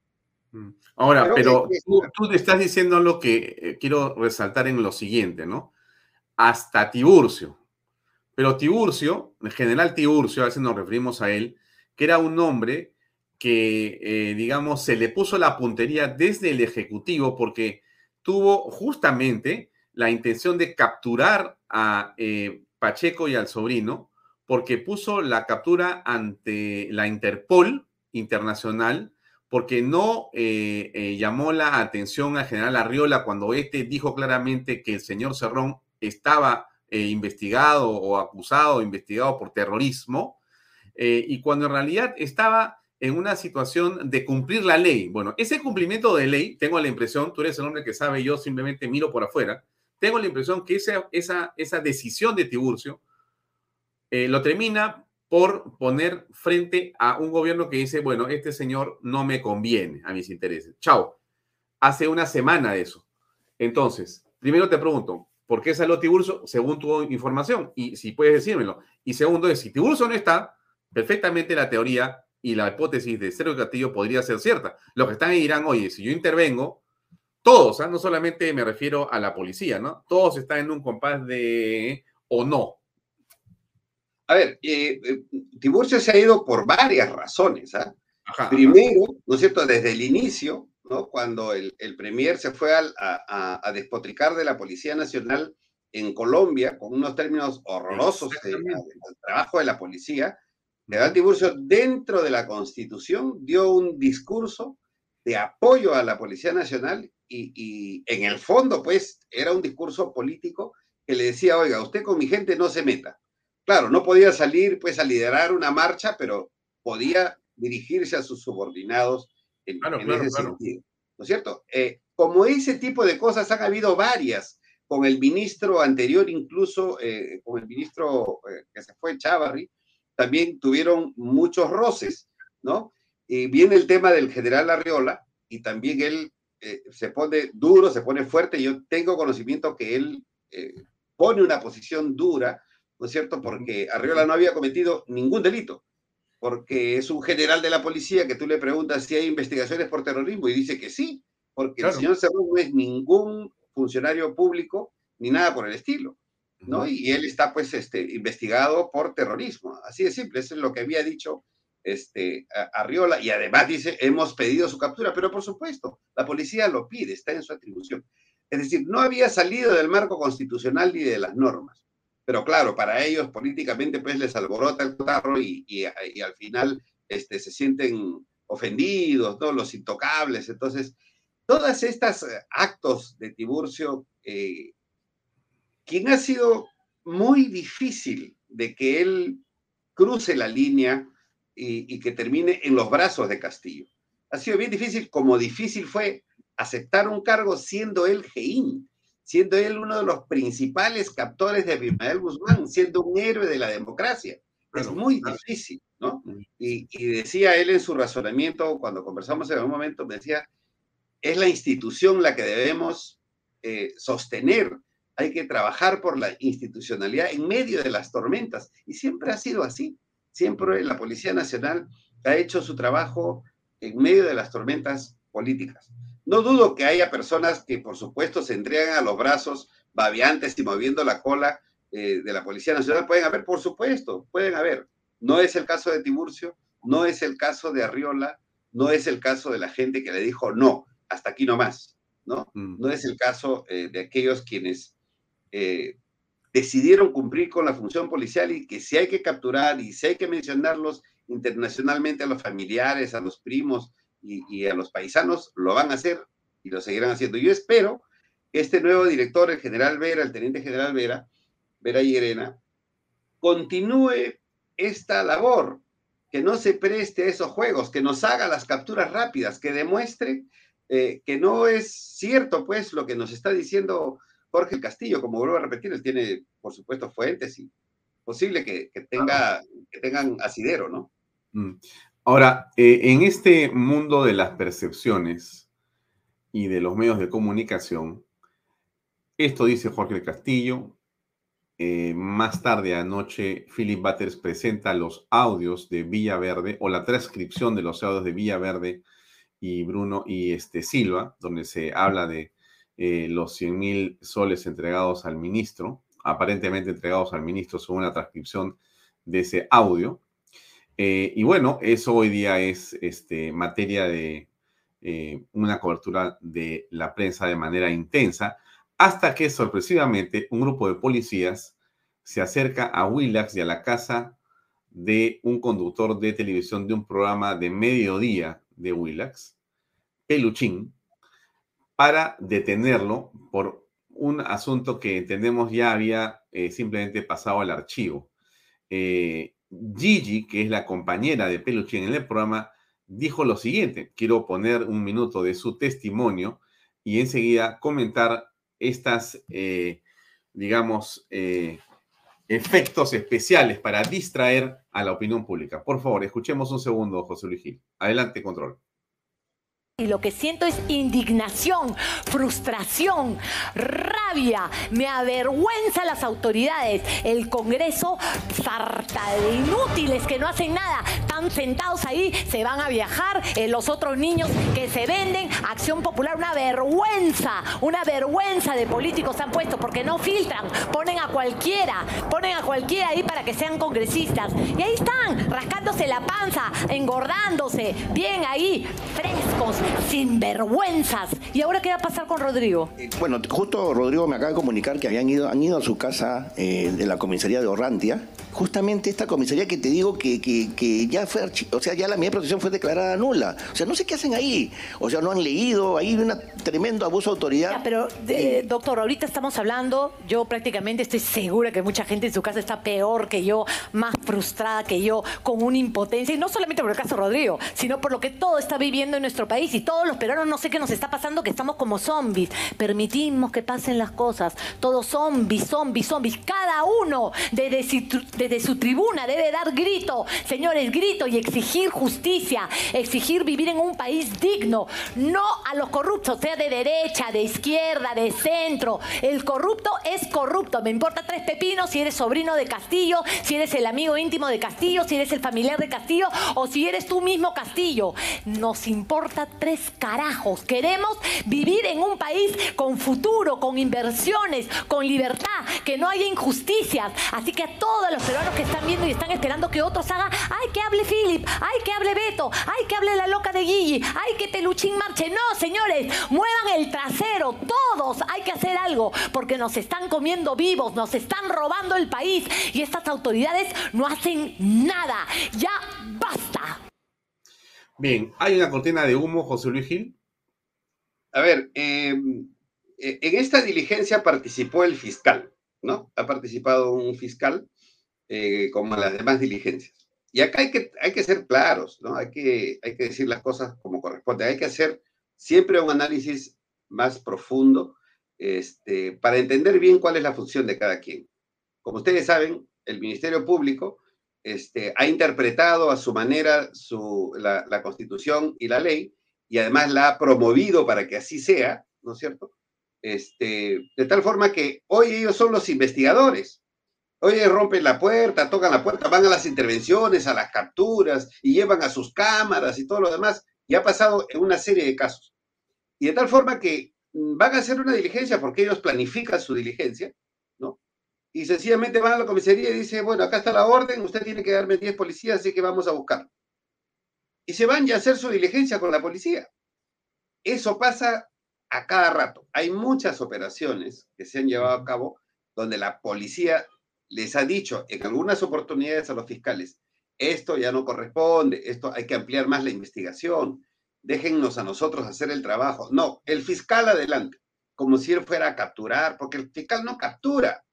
Mm. Ahora, pero tú, te estás diciendo lo que eh, quiero resaltar en lo siguiente, ¿no? Hasta Tiburcio. Pero Tiburcio, el general Tiburcio, a veces nos referimos a él, que era un hombre que, eh, digamos, se le puso la puntería desde el Ejecutivo porque tuvo justamente la intención de capturar a Pacheco y al sobrino, porque puso la captura ante la Interpol internacional, porque no eh, eh, llamó la atención al general Arriola cuando este dijo claramente que el señor Cerrón estaba eh, investigado o acusado o investigado por terrorismo, y cuando en realidad estaba en una situación de cumplir la ley. Bueno, ese cumplimiento de ley, tengo la impresión, tú eres el hombre que sabe, yo simplemente miro por afuera, tengo la impresión que esa, decisión de Tiburcio eh, lo termina por poner frente a un gobierno que dice, bueno, este señor no me conviene a mis intereses. Chao. Hace una semana de eso. Entonces, primero te pregunto, ¿por qué salió Tiburcio según tu información? Y si puedes decírmelo. Y segundo es, si Tiburcio no está, perfectamente la teoría y la hipótesis de Sergio Castillo podría ser cierta. Los que están ahí dirán, oye, si yo intervengo, todos, no solamente me refiero a la policía, ¿no? Todos están en un compás de o no. A ver, eh, eh, Tiburcio se ha ido por varias razones. ¿ah? Primero, ¿no es cierto? Desde el inicio, ¿no? Cuando el, Premier se fue a, despotricar de la Policía Nacional en Colombia con unos términos horrorosos del trabajo de la policía, Tiburcio, dentro de la Constitución, dio un discurso de apoyo a la Policía Nacional y, y, en el fondo, pues, era un discurso político que le decía, oiga, usted con mi gente no se meta. Claro, no podía salir pues a liderar una marcha, pero podía dirigirse a sus subordinados en, ese sentido. ¿No es cierto? Eh, como ese tipo de cosas han habido varias, con el ministro anterior, incluso eh, con el ministro eh, que se fue, Chavarri, también tuvieron muchos roces, ¿no? Y viene el tema del general Arriola, y también él se pone duro, se pone fuerte. Yo tengo conocimiento que él pone una posición dura ¿no es cierto? Porque Arriola no había cometido ningún delito, porque es un general de la policía que tú le preguntas si hay investigaciones por terrorismo y dice que sí, porque el señor Cerrón no es ningún funcionario público ni nada por el estilo, ¿no? Y él está pues este, investigado por terrorismo, así de simple, eso es lo que había dicho este, Arriola, y además dice, hemos pedido su captura, pero por supuesto, la policía lo pide, está en su atribución. Es decir, no había salido del marco constitucional ni de las normas pero claro, para ellos políticamente pues les alborota el carro y, y, al final este, se sienten ofendidos, todos los intocables. Entonces, todas estas eh, actos de Tiburcio, eh, quien ha sido muy difícil de que él cruce la línea y, y, que termine en los brazos de Castillo. Ha sido bien difícil, como difícil fue aceptar un cargo siendo él Geín siendo él uno de los principales captores de Abimael Guzmán, siendo un héroe de la democracia. es muy difícil, ¿no? Y, decía él en su razonamiento, cuando conversamos en un momento, me decía, es la institución la que debemos eh, sostener, hay que trabajar por la institucionalidad en medio de las tormentas. Y siempre ha sido así, siempre la Policía Nacional ha hecho su trabajo en medio de las tormentas políticas. No dudo que haya personas que, por supuesto, se entregan a los brazos babeantes y moviendo la cola eh, de la Policía Nacional. Pueden haber, por supuesto, pueden haber. No es el caso de Tiburcio, no es el caso de Arriola, no es el caso de la gente que le dijo no, hasta aquí no más, ¿no? Mm. No es el caso eh, de aquellos quienes eh, decidieron cumplir con la función policial y que si hay que capturar y si hay que mencionarlos internacionalmente a los familiares, a los primos, y, a los paisanos lo van a hacer y lo seguirán haciendo. Yo espero que este nuevo director, el general Vera, el teniente general Vera, Vera Llerena, continúe esta labor, que no se preste a esos juegos, que nos haga las capturas rápidas, que demuestre eh, que no es cierto, pues, lo que nos está diciendo Jorge Castillo, como vuelvo a repetir, él tiene, por supuesto, fuentes y, posible que, tenga, que tengan asidero, ¿no? Mm. Ahora, eh, en este mundo de las percepciones y de los medios de comunicación, esto dice Jorge Castillo. Eh, más tarde anoche, Philip Butters presenta los audios de Villaverde o la transcripción de los audios de Villaverde y Bruno y este Silva, donde se habla de eh, los 100 mil soles entregados al ministro, aparentemente entregados al ministro según la transcripción de ese audio. Eh, y bueno, eso hoy día es este, materia de eh, una cobertura de la prensa de manera intensa, hasta que sorpresivamente un grupo de policías se acerca a Willax y a la casa de un conductor de televisión de un programa de mediodía de Willax, Peluchín, para detenerlo por un asunto que entendemos ya había eh, simplemente pasado al archivo. Eh, Gigi, que es la compañera de Peluchín en el programa, dijo lo siguiente. Quiero poner un minuto de su testimonio y enseguida comentar estas, eh, digamos, efectos especiales para distraer a la opinión pública. Por favor, escuchemos un segundo, José Luis Gil. Adelante, control. Y lo que siento es indignación, frustración, rabia. Me avergüenza las autoridades. El Congreso, sarta de inútiles que no hacen nada. Están sentados ahí, se van a viajar. Eh, los otros niños que se venden. Acción Popular, una vergüenza. Una vergüenza de políticos han puesto porque no filtran. Ponen a cualquiera. Ponen a cualquiera ahí para que sean congresistas. Y ahí están, rascándose la panza, engordándose. Bien ahí, frescos sin vergüenzas. ¿Y ahora qué va a pasar con Rodrigo? Eh, bueno, justo Rodrigo me acaba de comunicar que habían ido, han ido a su casa eh, de la comisaría de Orrantia justamente esta comisaría que te digo que, que, ya fue, o sea, ya la medida de protección fue declarada nula. O sea, no sé qué hacen ahí. O sea, no han leído, hay un tremendo abuso de autoridad. pero, doctor, ahorita estamos hablando, yo prácticamente estoy segura que mucha gente en su casa está peor que yo, más frustrada que yo, con una impotencia, y no solamente por el caso Rodrigo, sino por lo que todo está viviendo en nuestro país y todos los peruanos no sé qué nos está pasando, que estamos como zombies. Permitimos que pasen las cosas. Todos zombies, zombies, zombies. Cada uno de, de de su tribuna debe dar grito, señores, grito y exigir justicia, exigir vivir en un país digno, no a los corruptos, sea de derecha, de izquierda, de centro. El corrupto es corrupto, me importa tres pepinos si eres sobrino de Castillo, si eres el amigo íntimo de Castillo, si eres el familiar de Castillo o si eres tú mismo Castillo. Nos importa tres carajos. Queremos vivir en un país con futuro, con inversiones, con libertad, que no haya injusticias. Así que a todos los peruanos que están viendo y están esperando que otros hagan, ay, que hable Philip, ay, que hable Beto, ay, que hable la loca de Guille, ay, que Peluchín marche. No, señores, muevan el trasero, todos hay que hacer algo, porque nos están comiendo vivos, nos están robando el país y estas autoridades no hacen nada. Ya basta. Bien, ¿hay una cortina de humo, José Luis Gil? A ver, em, e, en esta diligencia participó el fiscal, ¿no? Ha participado un fiscal eh, como las demás diligencias. Y acá hay que, hay que ser claros, ¿no? Hay que, hay que decir las cosas como corresponde. Hay que hacer siempre un análisis más profundo este, para entender bien cuál es la función de cada quien. Como ustedes saben, el Ministerio Público este, ha interpretado a su manera la, Constitución y la ley y además la ha promovido para que así sea, ¿no es cierto? Este, de tal forma que hoy ellos son los investigadores Oye, rompen la puerta, tocan la puerta, van a las intervenciones, a las capturas y llevan a sus cámaras y todo lo demás. Y ha pasado en una serie de casos. Y de tal forma que mm, van a hacer una diligencia porque ellos planifican su diligencia. Y sencillamente van a la comisaría y dicen, bueno, acá está la orden, usted tiene que darme 10 policías, así que vamos a buscar. Y se van ya a hacer su diligencia con la policía. Eso pasa a cada rato. Hay muchas operaciones que se han llevado a cabo donde la policía les ha dicho en algunas oportunidades a los fiscales, esto ya no corresponde, esto hay que ampliar más la investigación, déjennos a nosotros hacer el trabajo. No, el fiscal adelante, como si él fuera a capturar, porque el fiscal no captura.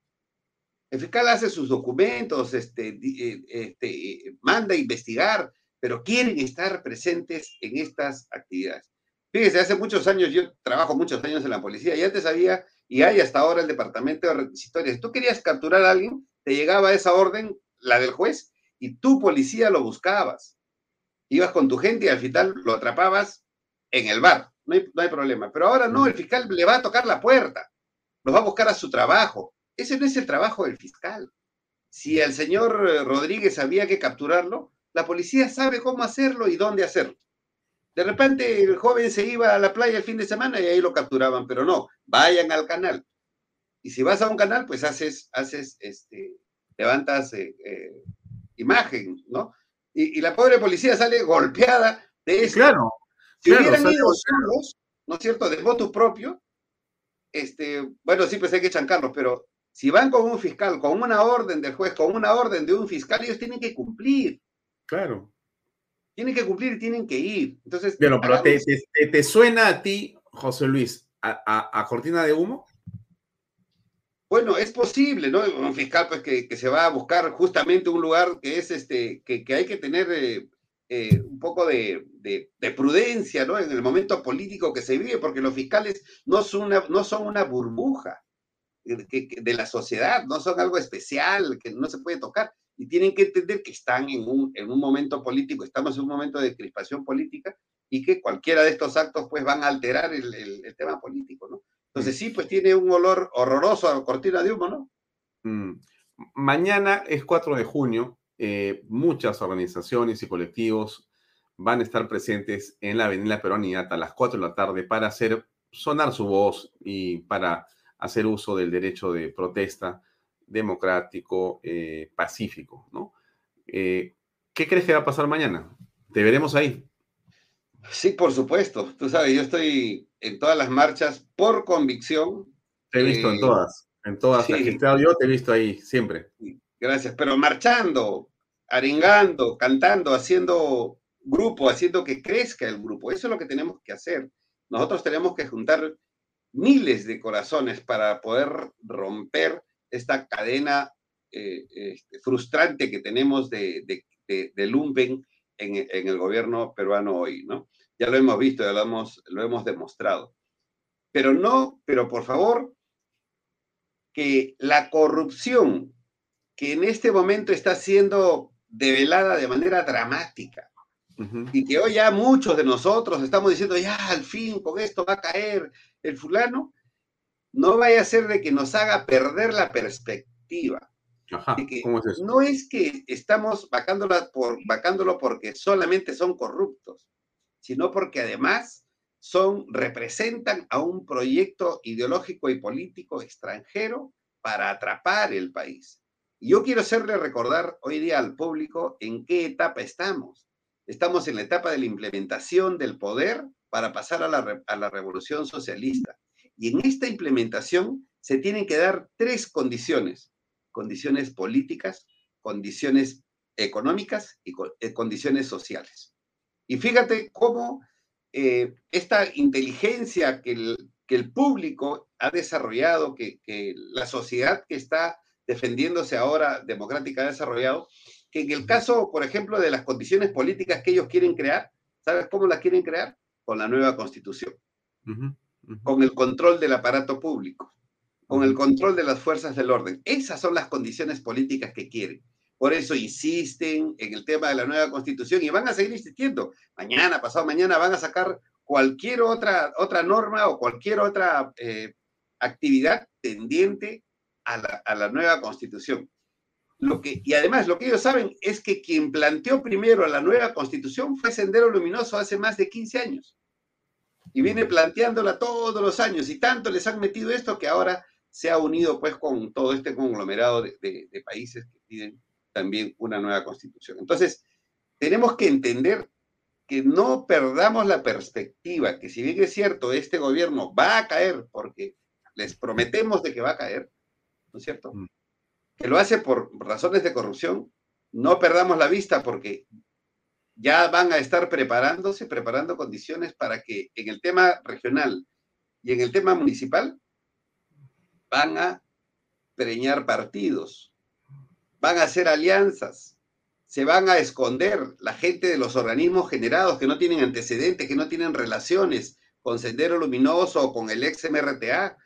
El fiscal hace sus documentos, este, eh, este, manda a investigar, pero quieren estar presentes en estas actividades. Fíjese, hace muchos años, yo trabajo muchos años en la policía y antes había y hay hasta ahora el departamento de requisitorios. Si tú querías capturar a alguien, te llegaba esa orden, la del juez, y tú, policía, lo buscabas. Ibas con tu gente y al final lo atrapabas en el bar. No hay, no hay problema. Pero ahora no, el fiscal le va a tocar la puerta. Lo va a buscar a su trabajo. Ese no es el trabajo del fiscal. Si el señor eh, Rodríguez había que capturarlo, la policía sabe cómo hacerlo y dónde hacerlo. De repente el joven se iba a la playa el fin de semana y ahí lo capturaban, pero no, vayan al canal. Y si vas a un canal, pues haces, haces, este, levantas eh, eh, imagen, ¿no? Y, la pobre policía sale golpeada de eso. Claro. Si hubieran ido solos, ¿no es cierto?, de voto propio, este, bueno, sí, pues hay que chancarlos, pero si van con un fiscal, con una orden del juez, con una orden de un fiscal, ellos tienen que cumplir. Claro. Tienen que cumplir y tienen que ir. Entonces, pero te, suena a ti, José Luis, a, cortina de humo? Bueno, es posible, ¿no? Un fiscal pues que, se va a buscar justamente un lugar que es este, que, hay que tener eh, eh, un poco de, prudencia, ¿no? En el momento político que se vive, porque los fiscales no son una, no son una burbuja de la sociedad, no son algo especial que no se puede tocar y tienen que entender que están en un, en un momento político, estamos en un momento de crispación política y que cualquiera de estos actos pues van a alterar el, tema político, ¿no? Entonces sí, pues tiene un olor horroroso a cortina de humo, ¿no? Mm. Mañana es 4 de junio, eh, muchas organizaciones y colectivos van a estar presentes en la Avenida Peronidad a las 4 de la tarde para hacer sonar su voz y para hacer uso del derecho de protesta democrático, eh, pacífico, ¿no? Eh, ¿Qué crees que va a pasar mañana? ¿Te veremos ahí? Sí, por supuesto. Tú sabes, yo estoy en todas las marchas por convicción. Te he visto en eh, todas, en todas. yo te he visto ahí siempre. Gracias, pero marchando, arengando, cantando, haciendo grupo, haciendo que crezca el grupo. Eso es lo que tenemos que hacer. Nosotros tenemos que juntar miles de corazones para poder romper esta cadena eh, este, frustrante que tenemos de, de, lumpen en, el gobierno peruano hoy, ¿no? Ya lo hemos visto, ya lo hemos, lo hemos demostrado. Pero no, pero por favor, que la corrupción que en este momento está siendo develada de manera dramática, y que hoy ya muchos de nosotros estamos diciendo, ya al fin con esto va a caer el fulano, no vaya a ser de que nos haga perder la perspectiva. No es que estamos vacándolo, por, vacándolo porque solamente son corruptos, sino porque además son, representan a un proyecto ideológico y político extranjero para atrapar el país. Y yo quiero hacerle recordar hoy día al público en qué etapa estamos. Estamos en la etapa de la implementación del poder para pasar a la, revolución socialista. Y en esta implementación se tienen que dar tres condiciones, condiciones políticas, condiciones económicas y eh, condiciones sociales. Y fíjate cómo eh, esta inteligencia que el, que el, público ha desarrollado, que, que, la sociedad que está defendiéndose ahora democrática ha desarrollado, que en el caso, por ejemplo, de las condiciones políticas que ellos quieren crear, ¿sabes cómo las quieren crear? Con la nueva constitución con el control del aparato público, con el control de las fuerzas del orden. Esas son las condiciones políticas que quieren. Por eso insisten en el tema de la nueva constitución y van a seguir insistiendo. Mañana, pasado mañana, van a sacar cualquier otra, otra norma o cualquier otra eh, actividad tendiente a la, a la, nueva constitución. Lo que, y además, lo que ellos saben es que quien planteó primero la nueva constitución fue Sendero Luminoso hace más de 15 años y viene planteándola todos los años y tanto les han metido esto que ahora se ha unido pues con todo este conglomerado de, países que piden también una nueva constitución. Entonces, tenemos que entender que no perdamos la perspectiva, que si bien es cierto, este gobierno va a caer porque les prometemos de que va a caer, ¿no es cierto? Mm. Que lo hace por razones de corrupción, no perdamos la vista porque ya van a estar preparándose, preparando condiciones para que en el tema regional y en el tema municipal van a preñar partidos, van a hacer alianzas, se van a esconder la gente de los organismos generados que no tienen antecedentes, que no tienen relaciones con Sendero Luminoso o con el ex MRTA,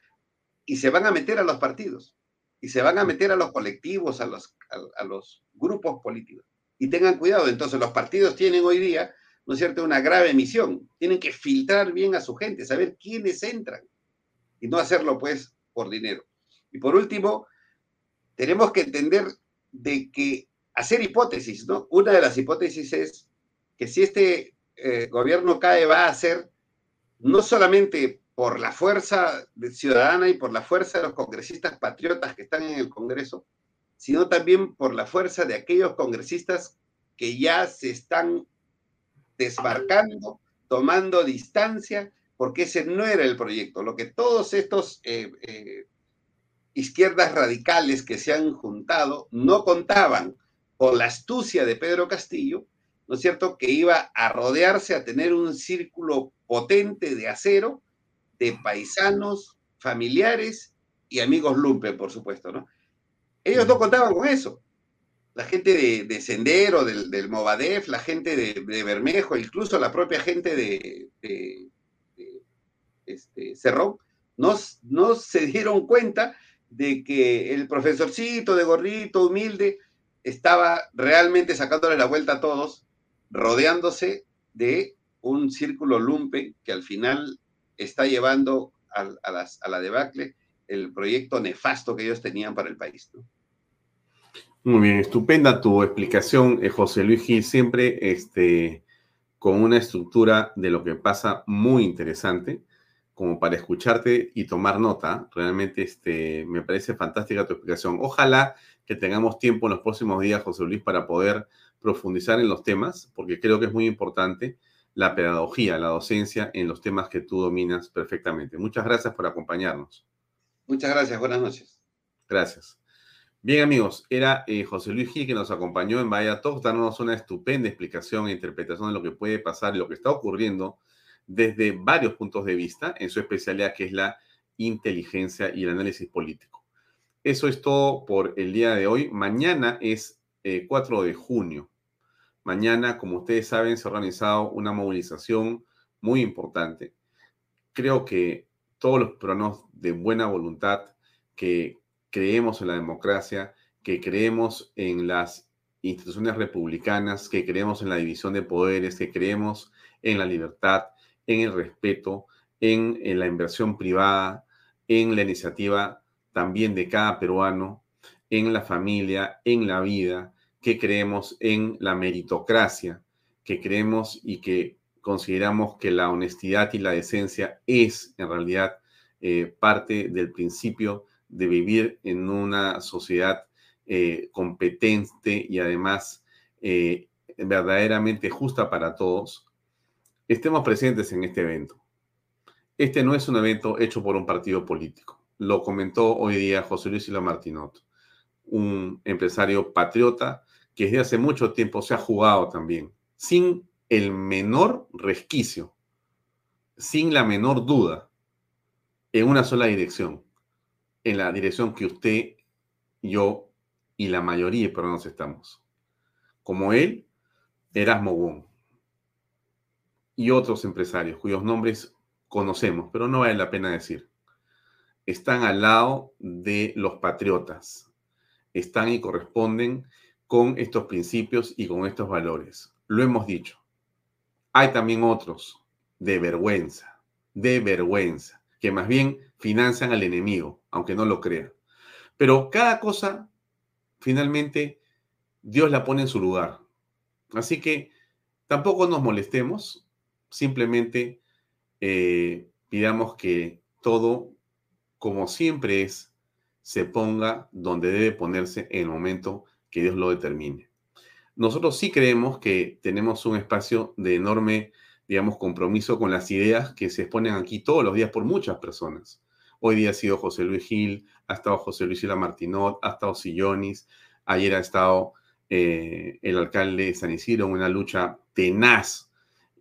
y se van a meter a los partidos. Y se van a meter a los colectivos, a los, a, los grupos políticos. Y tengan cuidado, entonces los partidos tienen hoy día, ¿no es cierto?, una grave misión. Tienen que filtrar bien a su gente, saber quiénes entran y no hacerlo pues por dinero. Y por último, tenemos que entender de que hacer hipótesis, ¿no? Una de las hipótesis es que si este eh, gobierno cae va a ser no solamente por la fuerza ciudadana y por la fuerza de los congresistas patriotas que están en el Congreso, sino también por la fuerza de aquellos congresistas que ya se están desbarcando, tomando distancia, porque ese no era el proyecto. Lo que todos estos eh, eh, izquierdas radicales que se han juntado no contaban con la astucia de Pedro Castillo, ¿no es cierto?, que iba a rodearse, a tener un círculo potente de acero de paisanos, familiares y amigos lumpen, por supuesto, ¿no? Ellos no contaban con eso. La gente de, Sendero, del, del, Movadef, la gente de, Bermejo, incluso la propia gente de, este, Cerrón, no, no se dieron cuenta de que el profesorcito de gorrito, humilde, estaba realmente sacándole la vuelta a todos, rodeándose de un círculo lumpe que al final está llevando a, la debacle el proyecto nefasto que ellos tenían para el país. Muy bien, estupenda tu explicación, eh, José Luis Gil, siempre este, con una estructura de lo que pasa muy interesante, como para escucharte y tomar nota. Realmente este, me parece fantástica tu explicación. Ojalá que tengamos tiempo en los próximos días, José Luis, para poder profundizar en los temas, porque creo que es muy importante la pedagogía, la docencia en los temas que tú dominas perfectamente. Muchas gracias por acompañarnos. Muchas gracias, buenas noches. Gracias. Bien, amigos, era eh, José Luis Gil que nos acompañó en Vaya Talks, dándonos una estupenda explicación e interpretación de lo que puede pasar y lo que está ocurriendo desde varios puntos de vista en su especialidad, que es la inteligencia y el análisis político. Eso es todo por el día de hoy. Mañana es 4 eh, de junio. Mañana, como ustedes saben, se ha organizado una movilización muy importante. Creo que todos los pronos de buena voluntad que creemos en la democracia, que creemos en las instituciones republicanas, que creemos en la división de poderes, que creemos en la libertad, en el respeto, en, en la inversión privada, en la iniciativa también de cada peruano, en la familia, en la vida, que creemos en la meritocracia, que creemos y que consideramos que la honestidad y la decencia es en realidad eh, parte del principio de vivir en una sociedad eh, competente y además eh, verdaderamente justa para todos, estemos presentes en este evento. Este no es un evento hecho por un partido político. Lo comentó hoy día José Luis Silva Martinot, un empresario patriota que desde hace mucho tiempo se ha jugado también, sin el menor resquicio, sin la menor duda, en una sola dirección, en la dirección que usted, yo y la mayoría de peruanos estamos. Como él, Erasmo Wong y otros empresarios cuyos nombres conocemos, pero no vale la pena decir. Están al lado de los patriotas, están y corresponden con estos principios y con estos valores. Lo hemos dicho. Hay también otros de vergüenza, de vergüenza, que más bien financian al enemigo, aunque no lo crean. Pero cada cosa, finalmente, Dios la pone en su lugar. Así que tampoco nos molestemos, simplemente eh, pidamos que todo, como siempre es, se ponga donde debe ponerse en el momento que Dios lo determine. Nosotros sí creemos que tenemos un espacio de enorme, digamos, compromiso con las ideas que se exponen aquí todos los días por muchas personas. Hoy día ha sido José Luis Gil, ha estado José Luis Sila Martinot, ha estado Sillonis, ayer ha estado eh, el alcalde de San Isidro en una lucha tenaz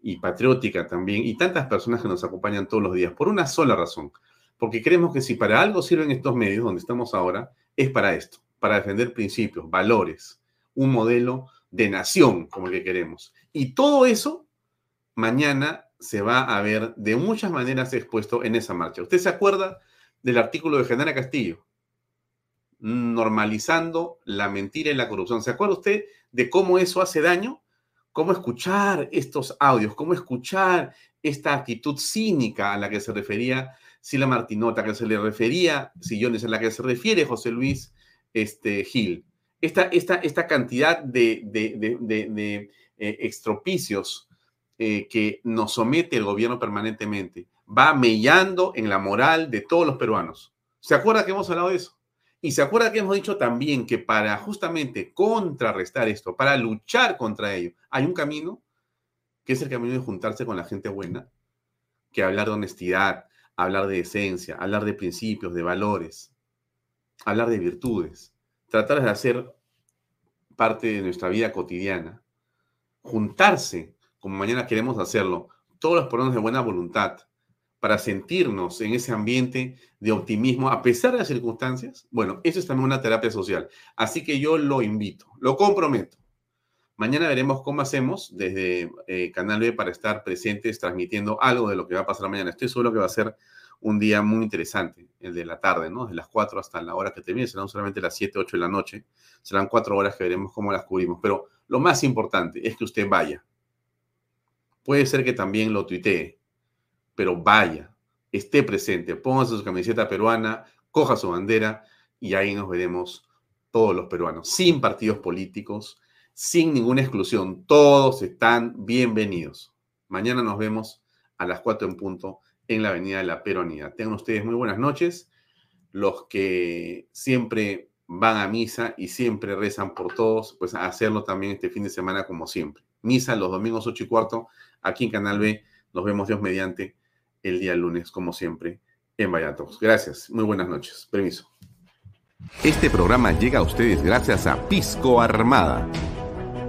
y patriótica también, y tantas personas que nos acompañan todos los días, por una sola razón, porque creemos que si para algo sirven estos medios donde estamos ahora, es para esto, para defender principios, valores, un modelo de nación como el que queremos. Y todo eso mañana se va a ver de muchas maneras expuesto en esa marcha. ¿Usted se acuerda del artículo de Genara Castillo? normalizando la mentira y la corrupción. ¿Se acuerda usted de cómo eso hace daño? ¿Cómo escuchar estos audios? ¿Cómo escuchar esta actitud cínica a la que se refería Sila Martinota, que se le refería Sillones, a la que se refiere José Luis este, Gil? Esta, esta, esta cantidad de, de, eh, extropicios eh, que nos somete el gobierno permanentemente va mellando en la moral de todos los peruanos. ¿Se acuerda que hemos hablado de eso? Y se acuerda que hemos dicho también que para justamente contrarrestar esto, para luchar contra ello, hay un camino, que es el camino de juntarse con la gente buena, que hablar de honestidad, hablar de esencia, hablar de principios, de valores, hablar de virtudes, tratar de hacer parte de nuestra vida cotidiana, juntarse, como mañana queremos hacerlo, todos los peruanos de buena voluntad, para sentirnos en ese ambiente de optimismo a pesar de las circunstancias, bueno, eso es también una terapia social. Así que yo lo invito, lo comprometo. Mañana veremos cómo hacemos desde eh, Canal B para estar presentes transmitiendo algo de lo que va a pasar mañana. Estoy seguro que va a ser un día muy interesante, el de la tarde, ¿no? De las 4 hasta la hora que termine, serán solamente las 7, 8 de la noche. Serán cuatro horas que veremos cómo las cubrimos. Pero lo más importante es que usted vaya. Puede ser que también lo tuitee, pero vaya, esté presente, póngase su camiseta peruana, coja su bandera y ahí nos veremos todos los peruanos, sin partidos políticos, sin ninguna exclusión. Todos están bienvenidos. Mañana nos vemos a las 4 en punto en la Avenida de la Peronía. Tengan ustedes muy buenas noches. Los que siempre van a misa y siempre rezan por todos, pues hacerlo también este fin de semana como siempre. Misa los domingos 8 y cuarto, aquí en Canal B. Nos vemos Dios mediante el día lunes, como siempre, en Vallatos. Gracias, muy buenas noches. Permiso. Este programa llega a ustedes gracias a Pisco Armada.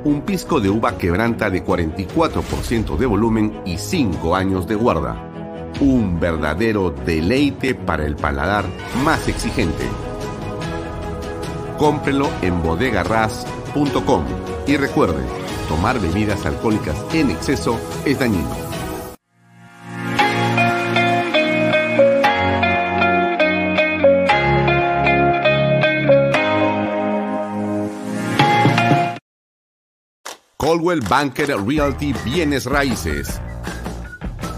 Un pisco de uva quebranta de 44% de volumen y 5 años de guarda. Un verdadero deleite para el paladar más exigente. Cómprelo en bodegarras.com y recuerde, tomar bebidas alcohólicas en exceso es dañino. Coldwell Banker Realty Bienes Raíces.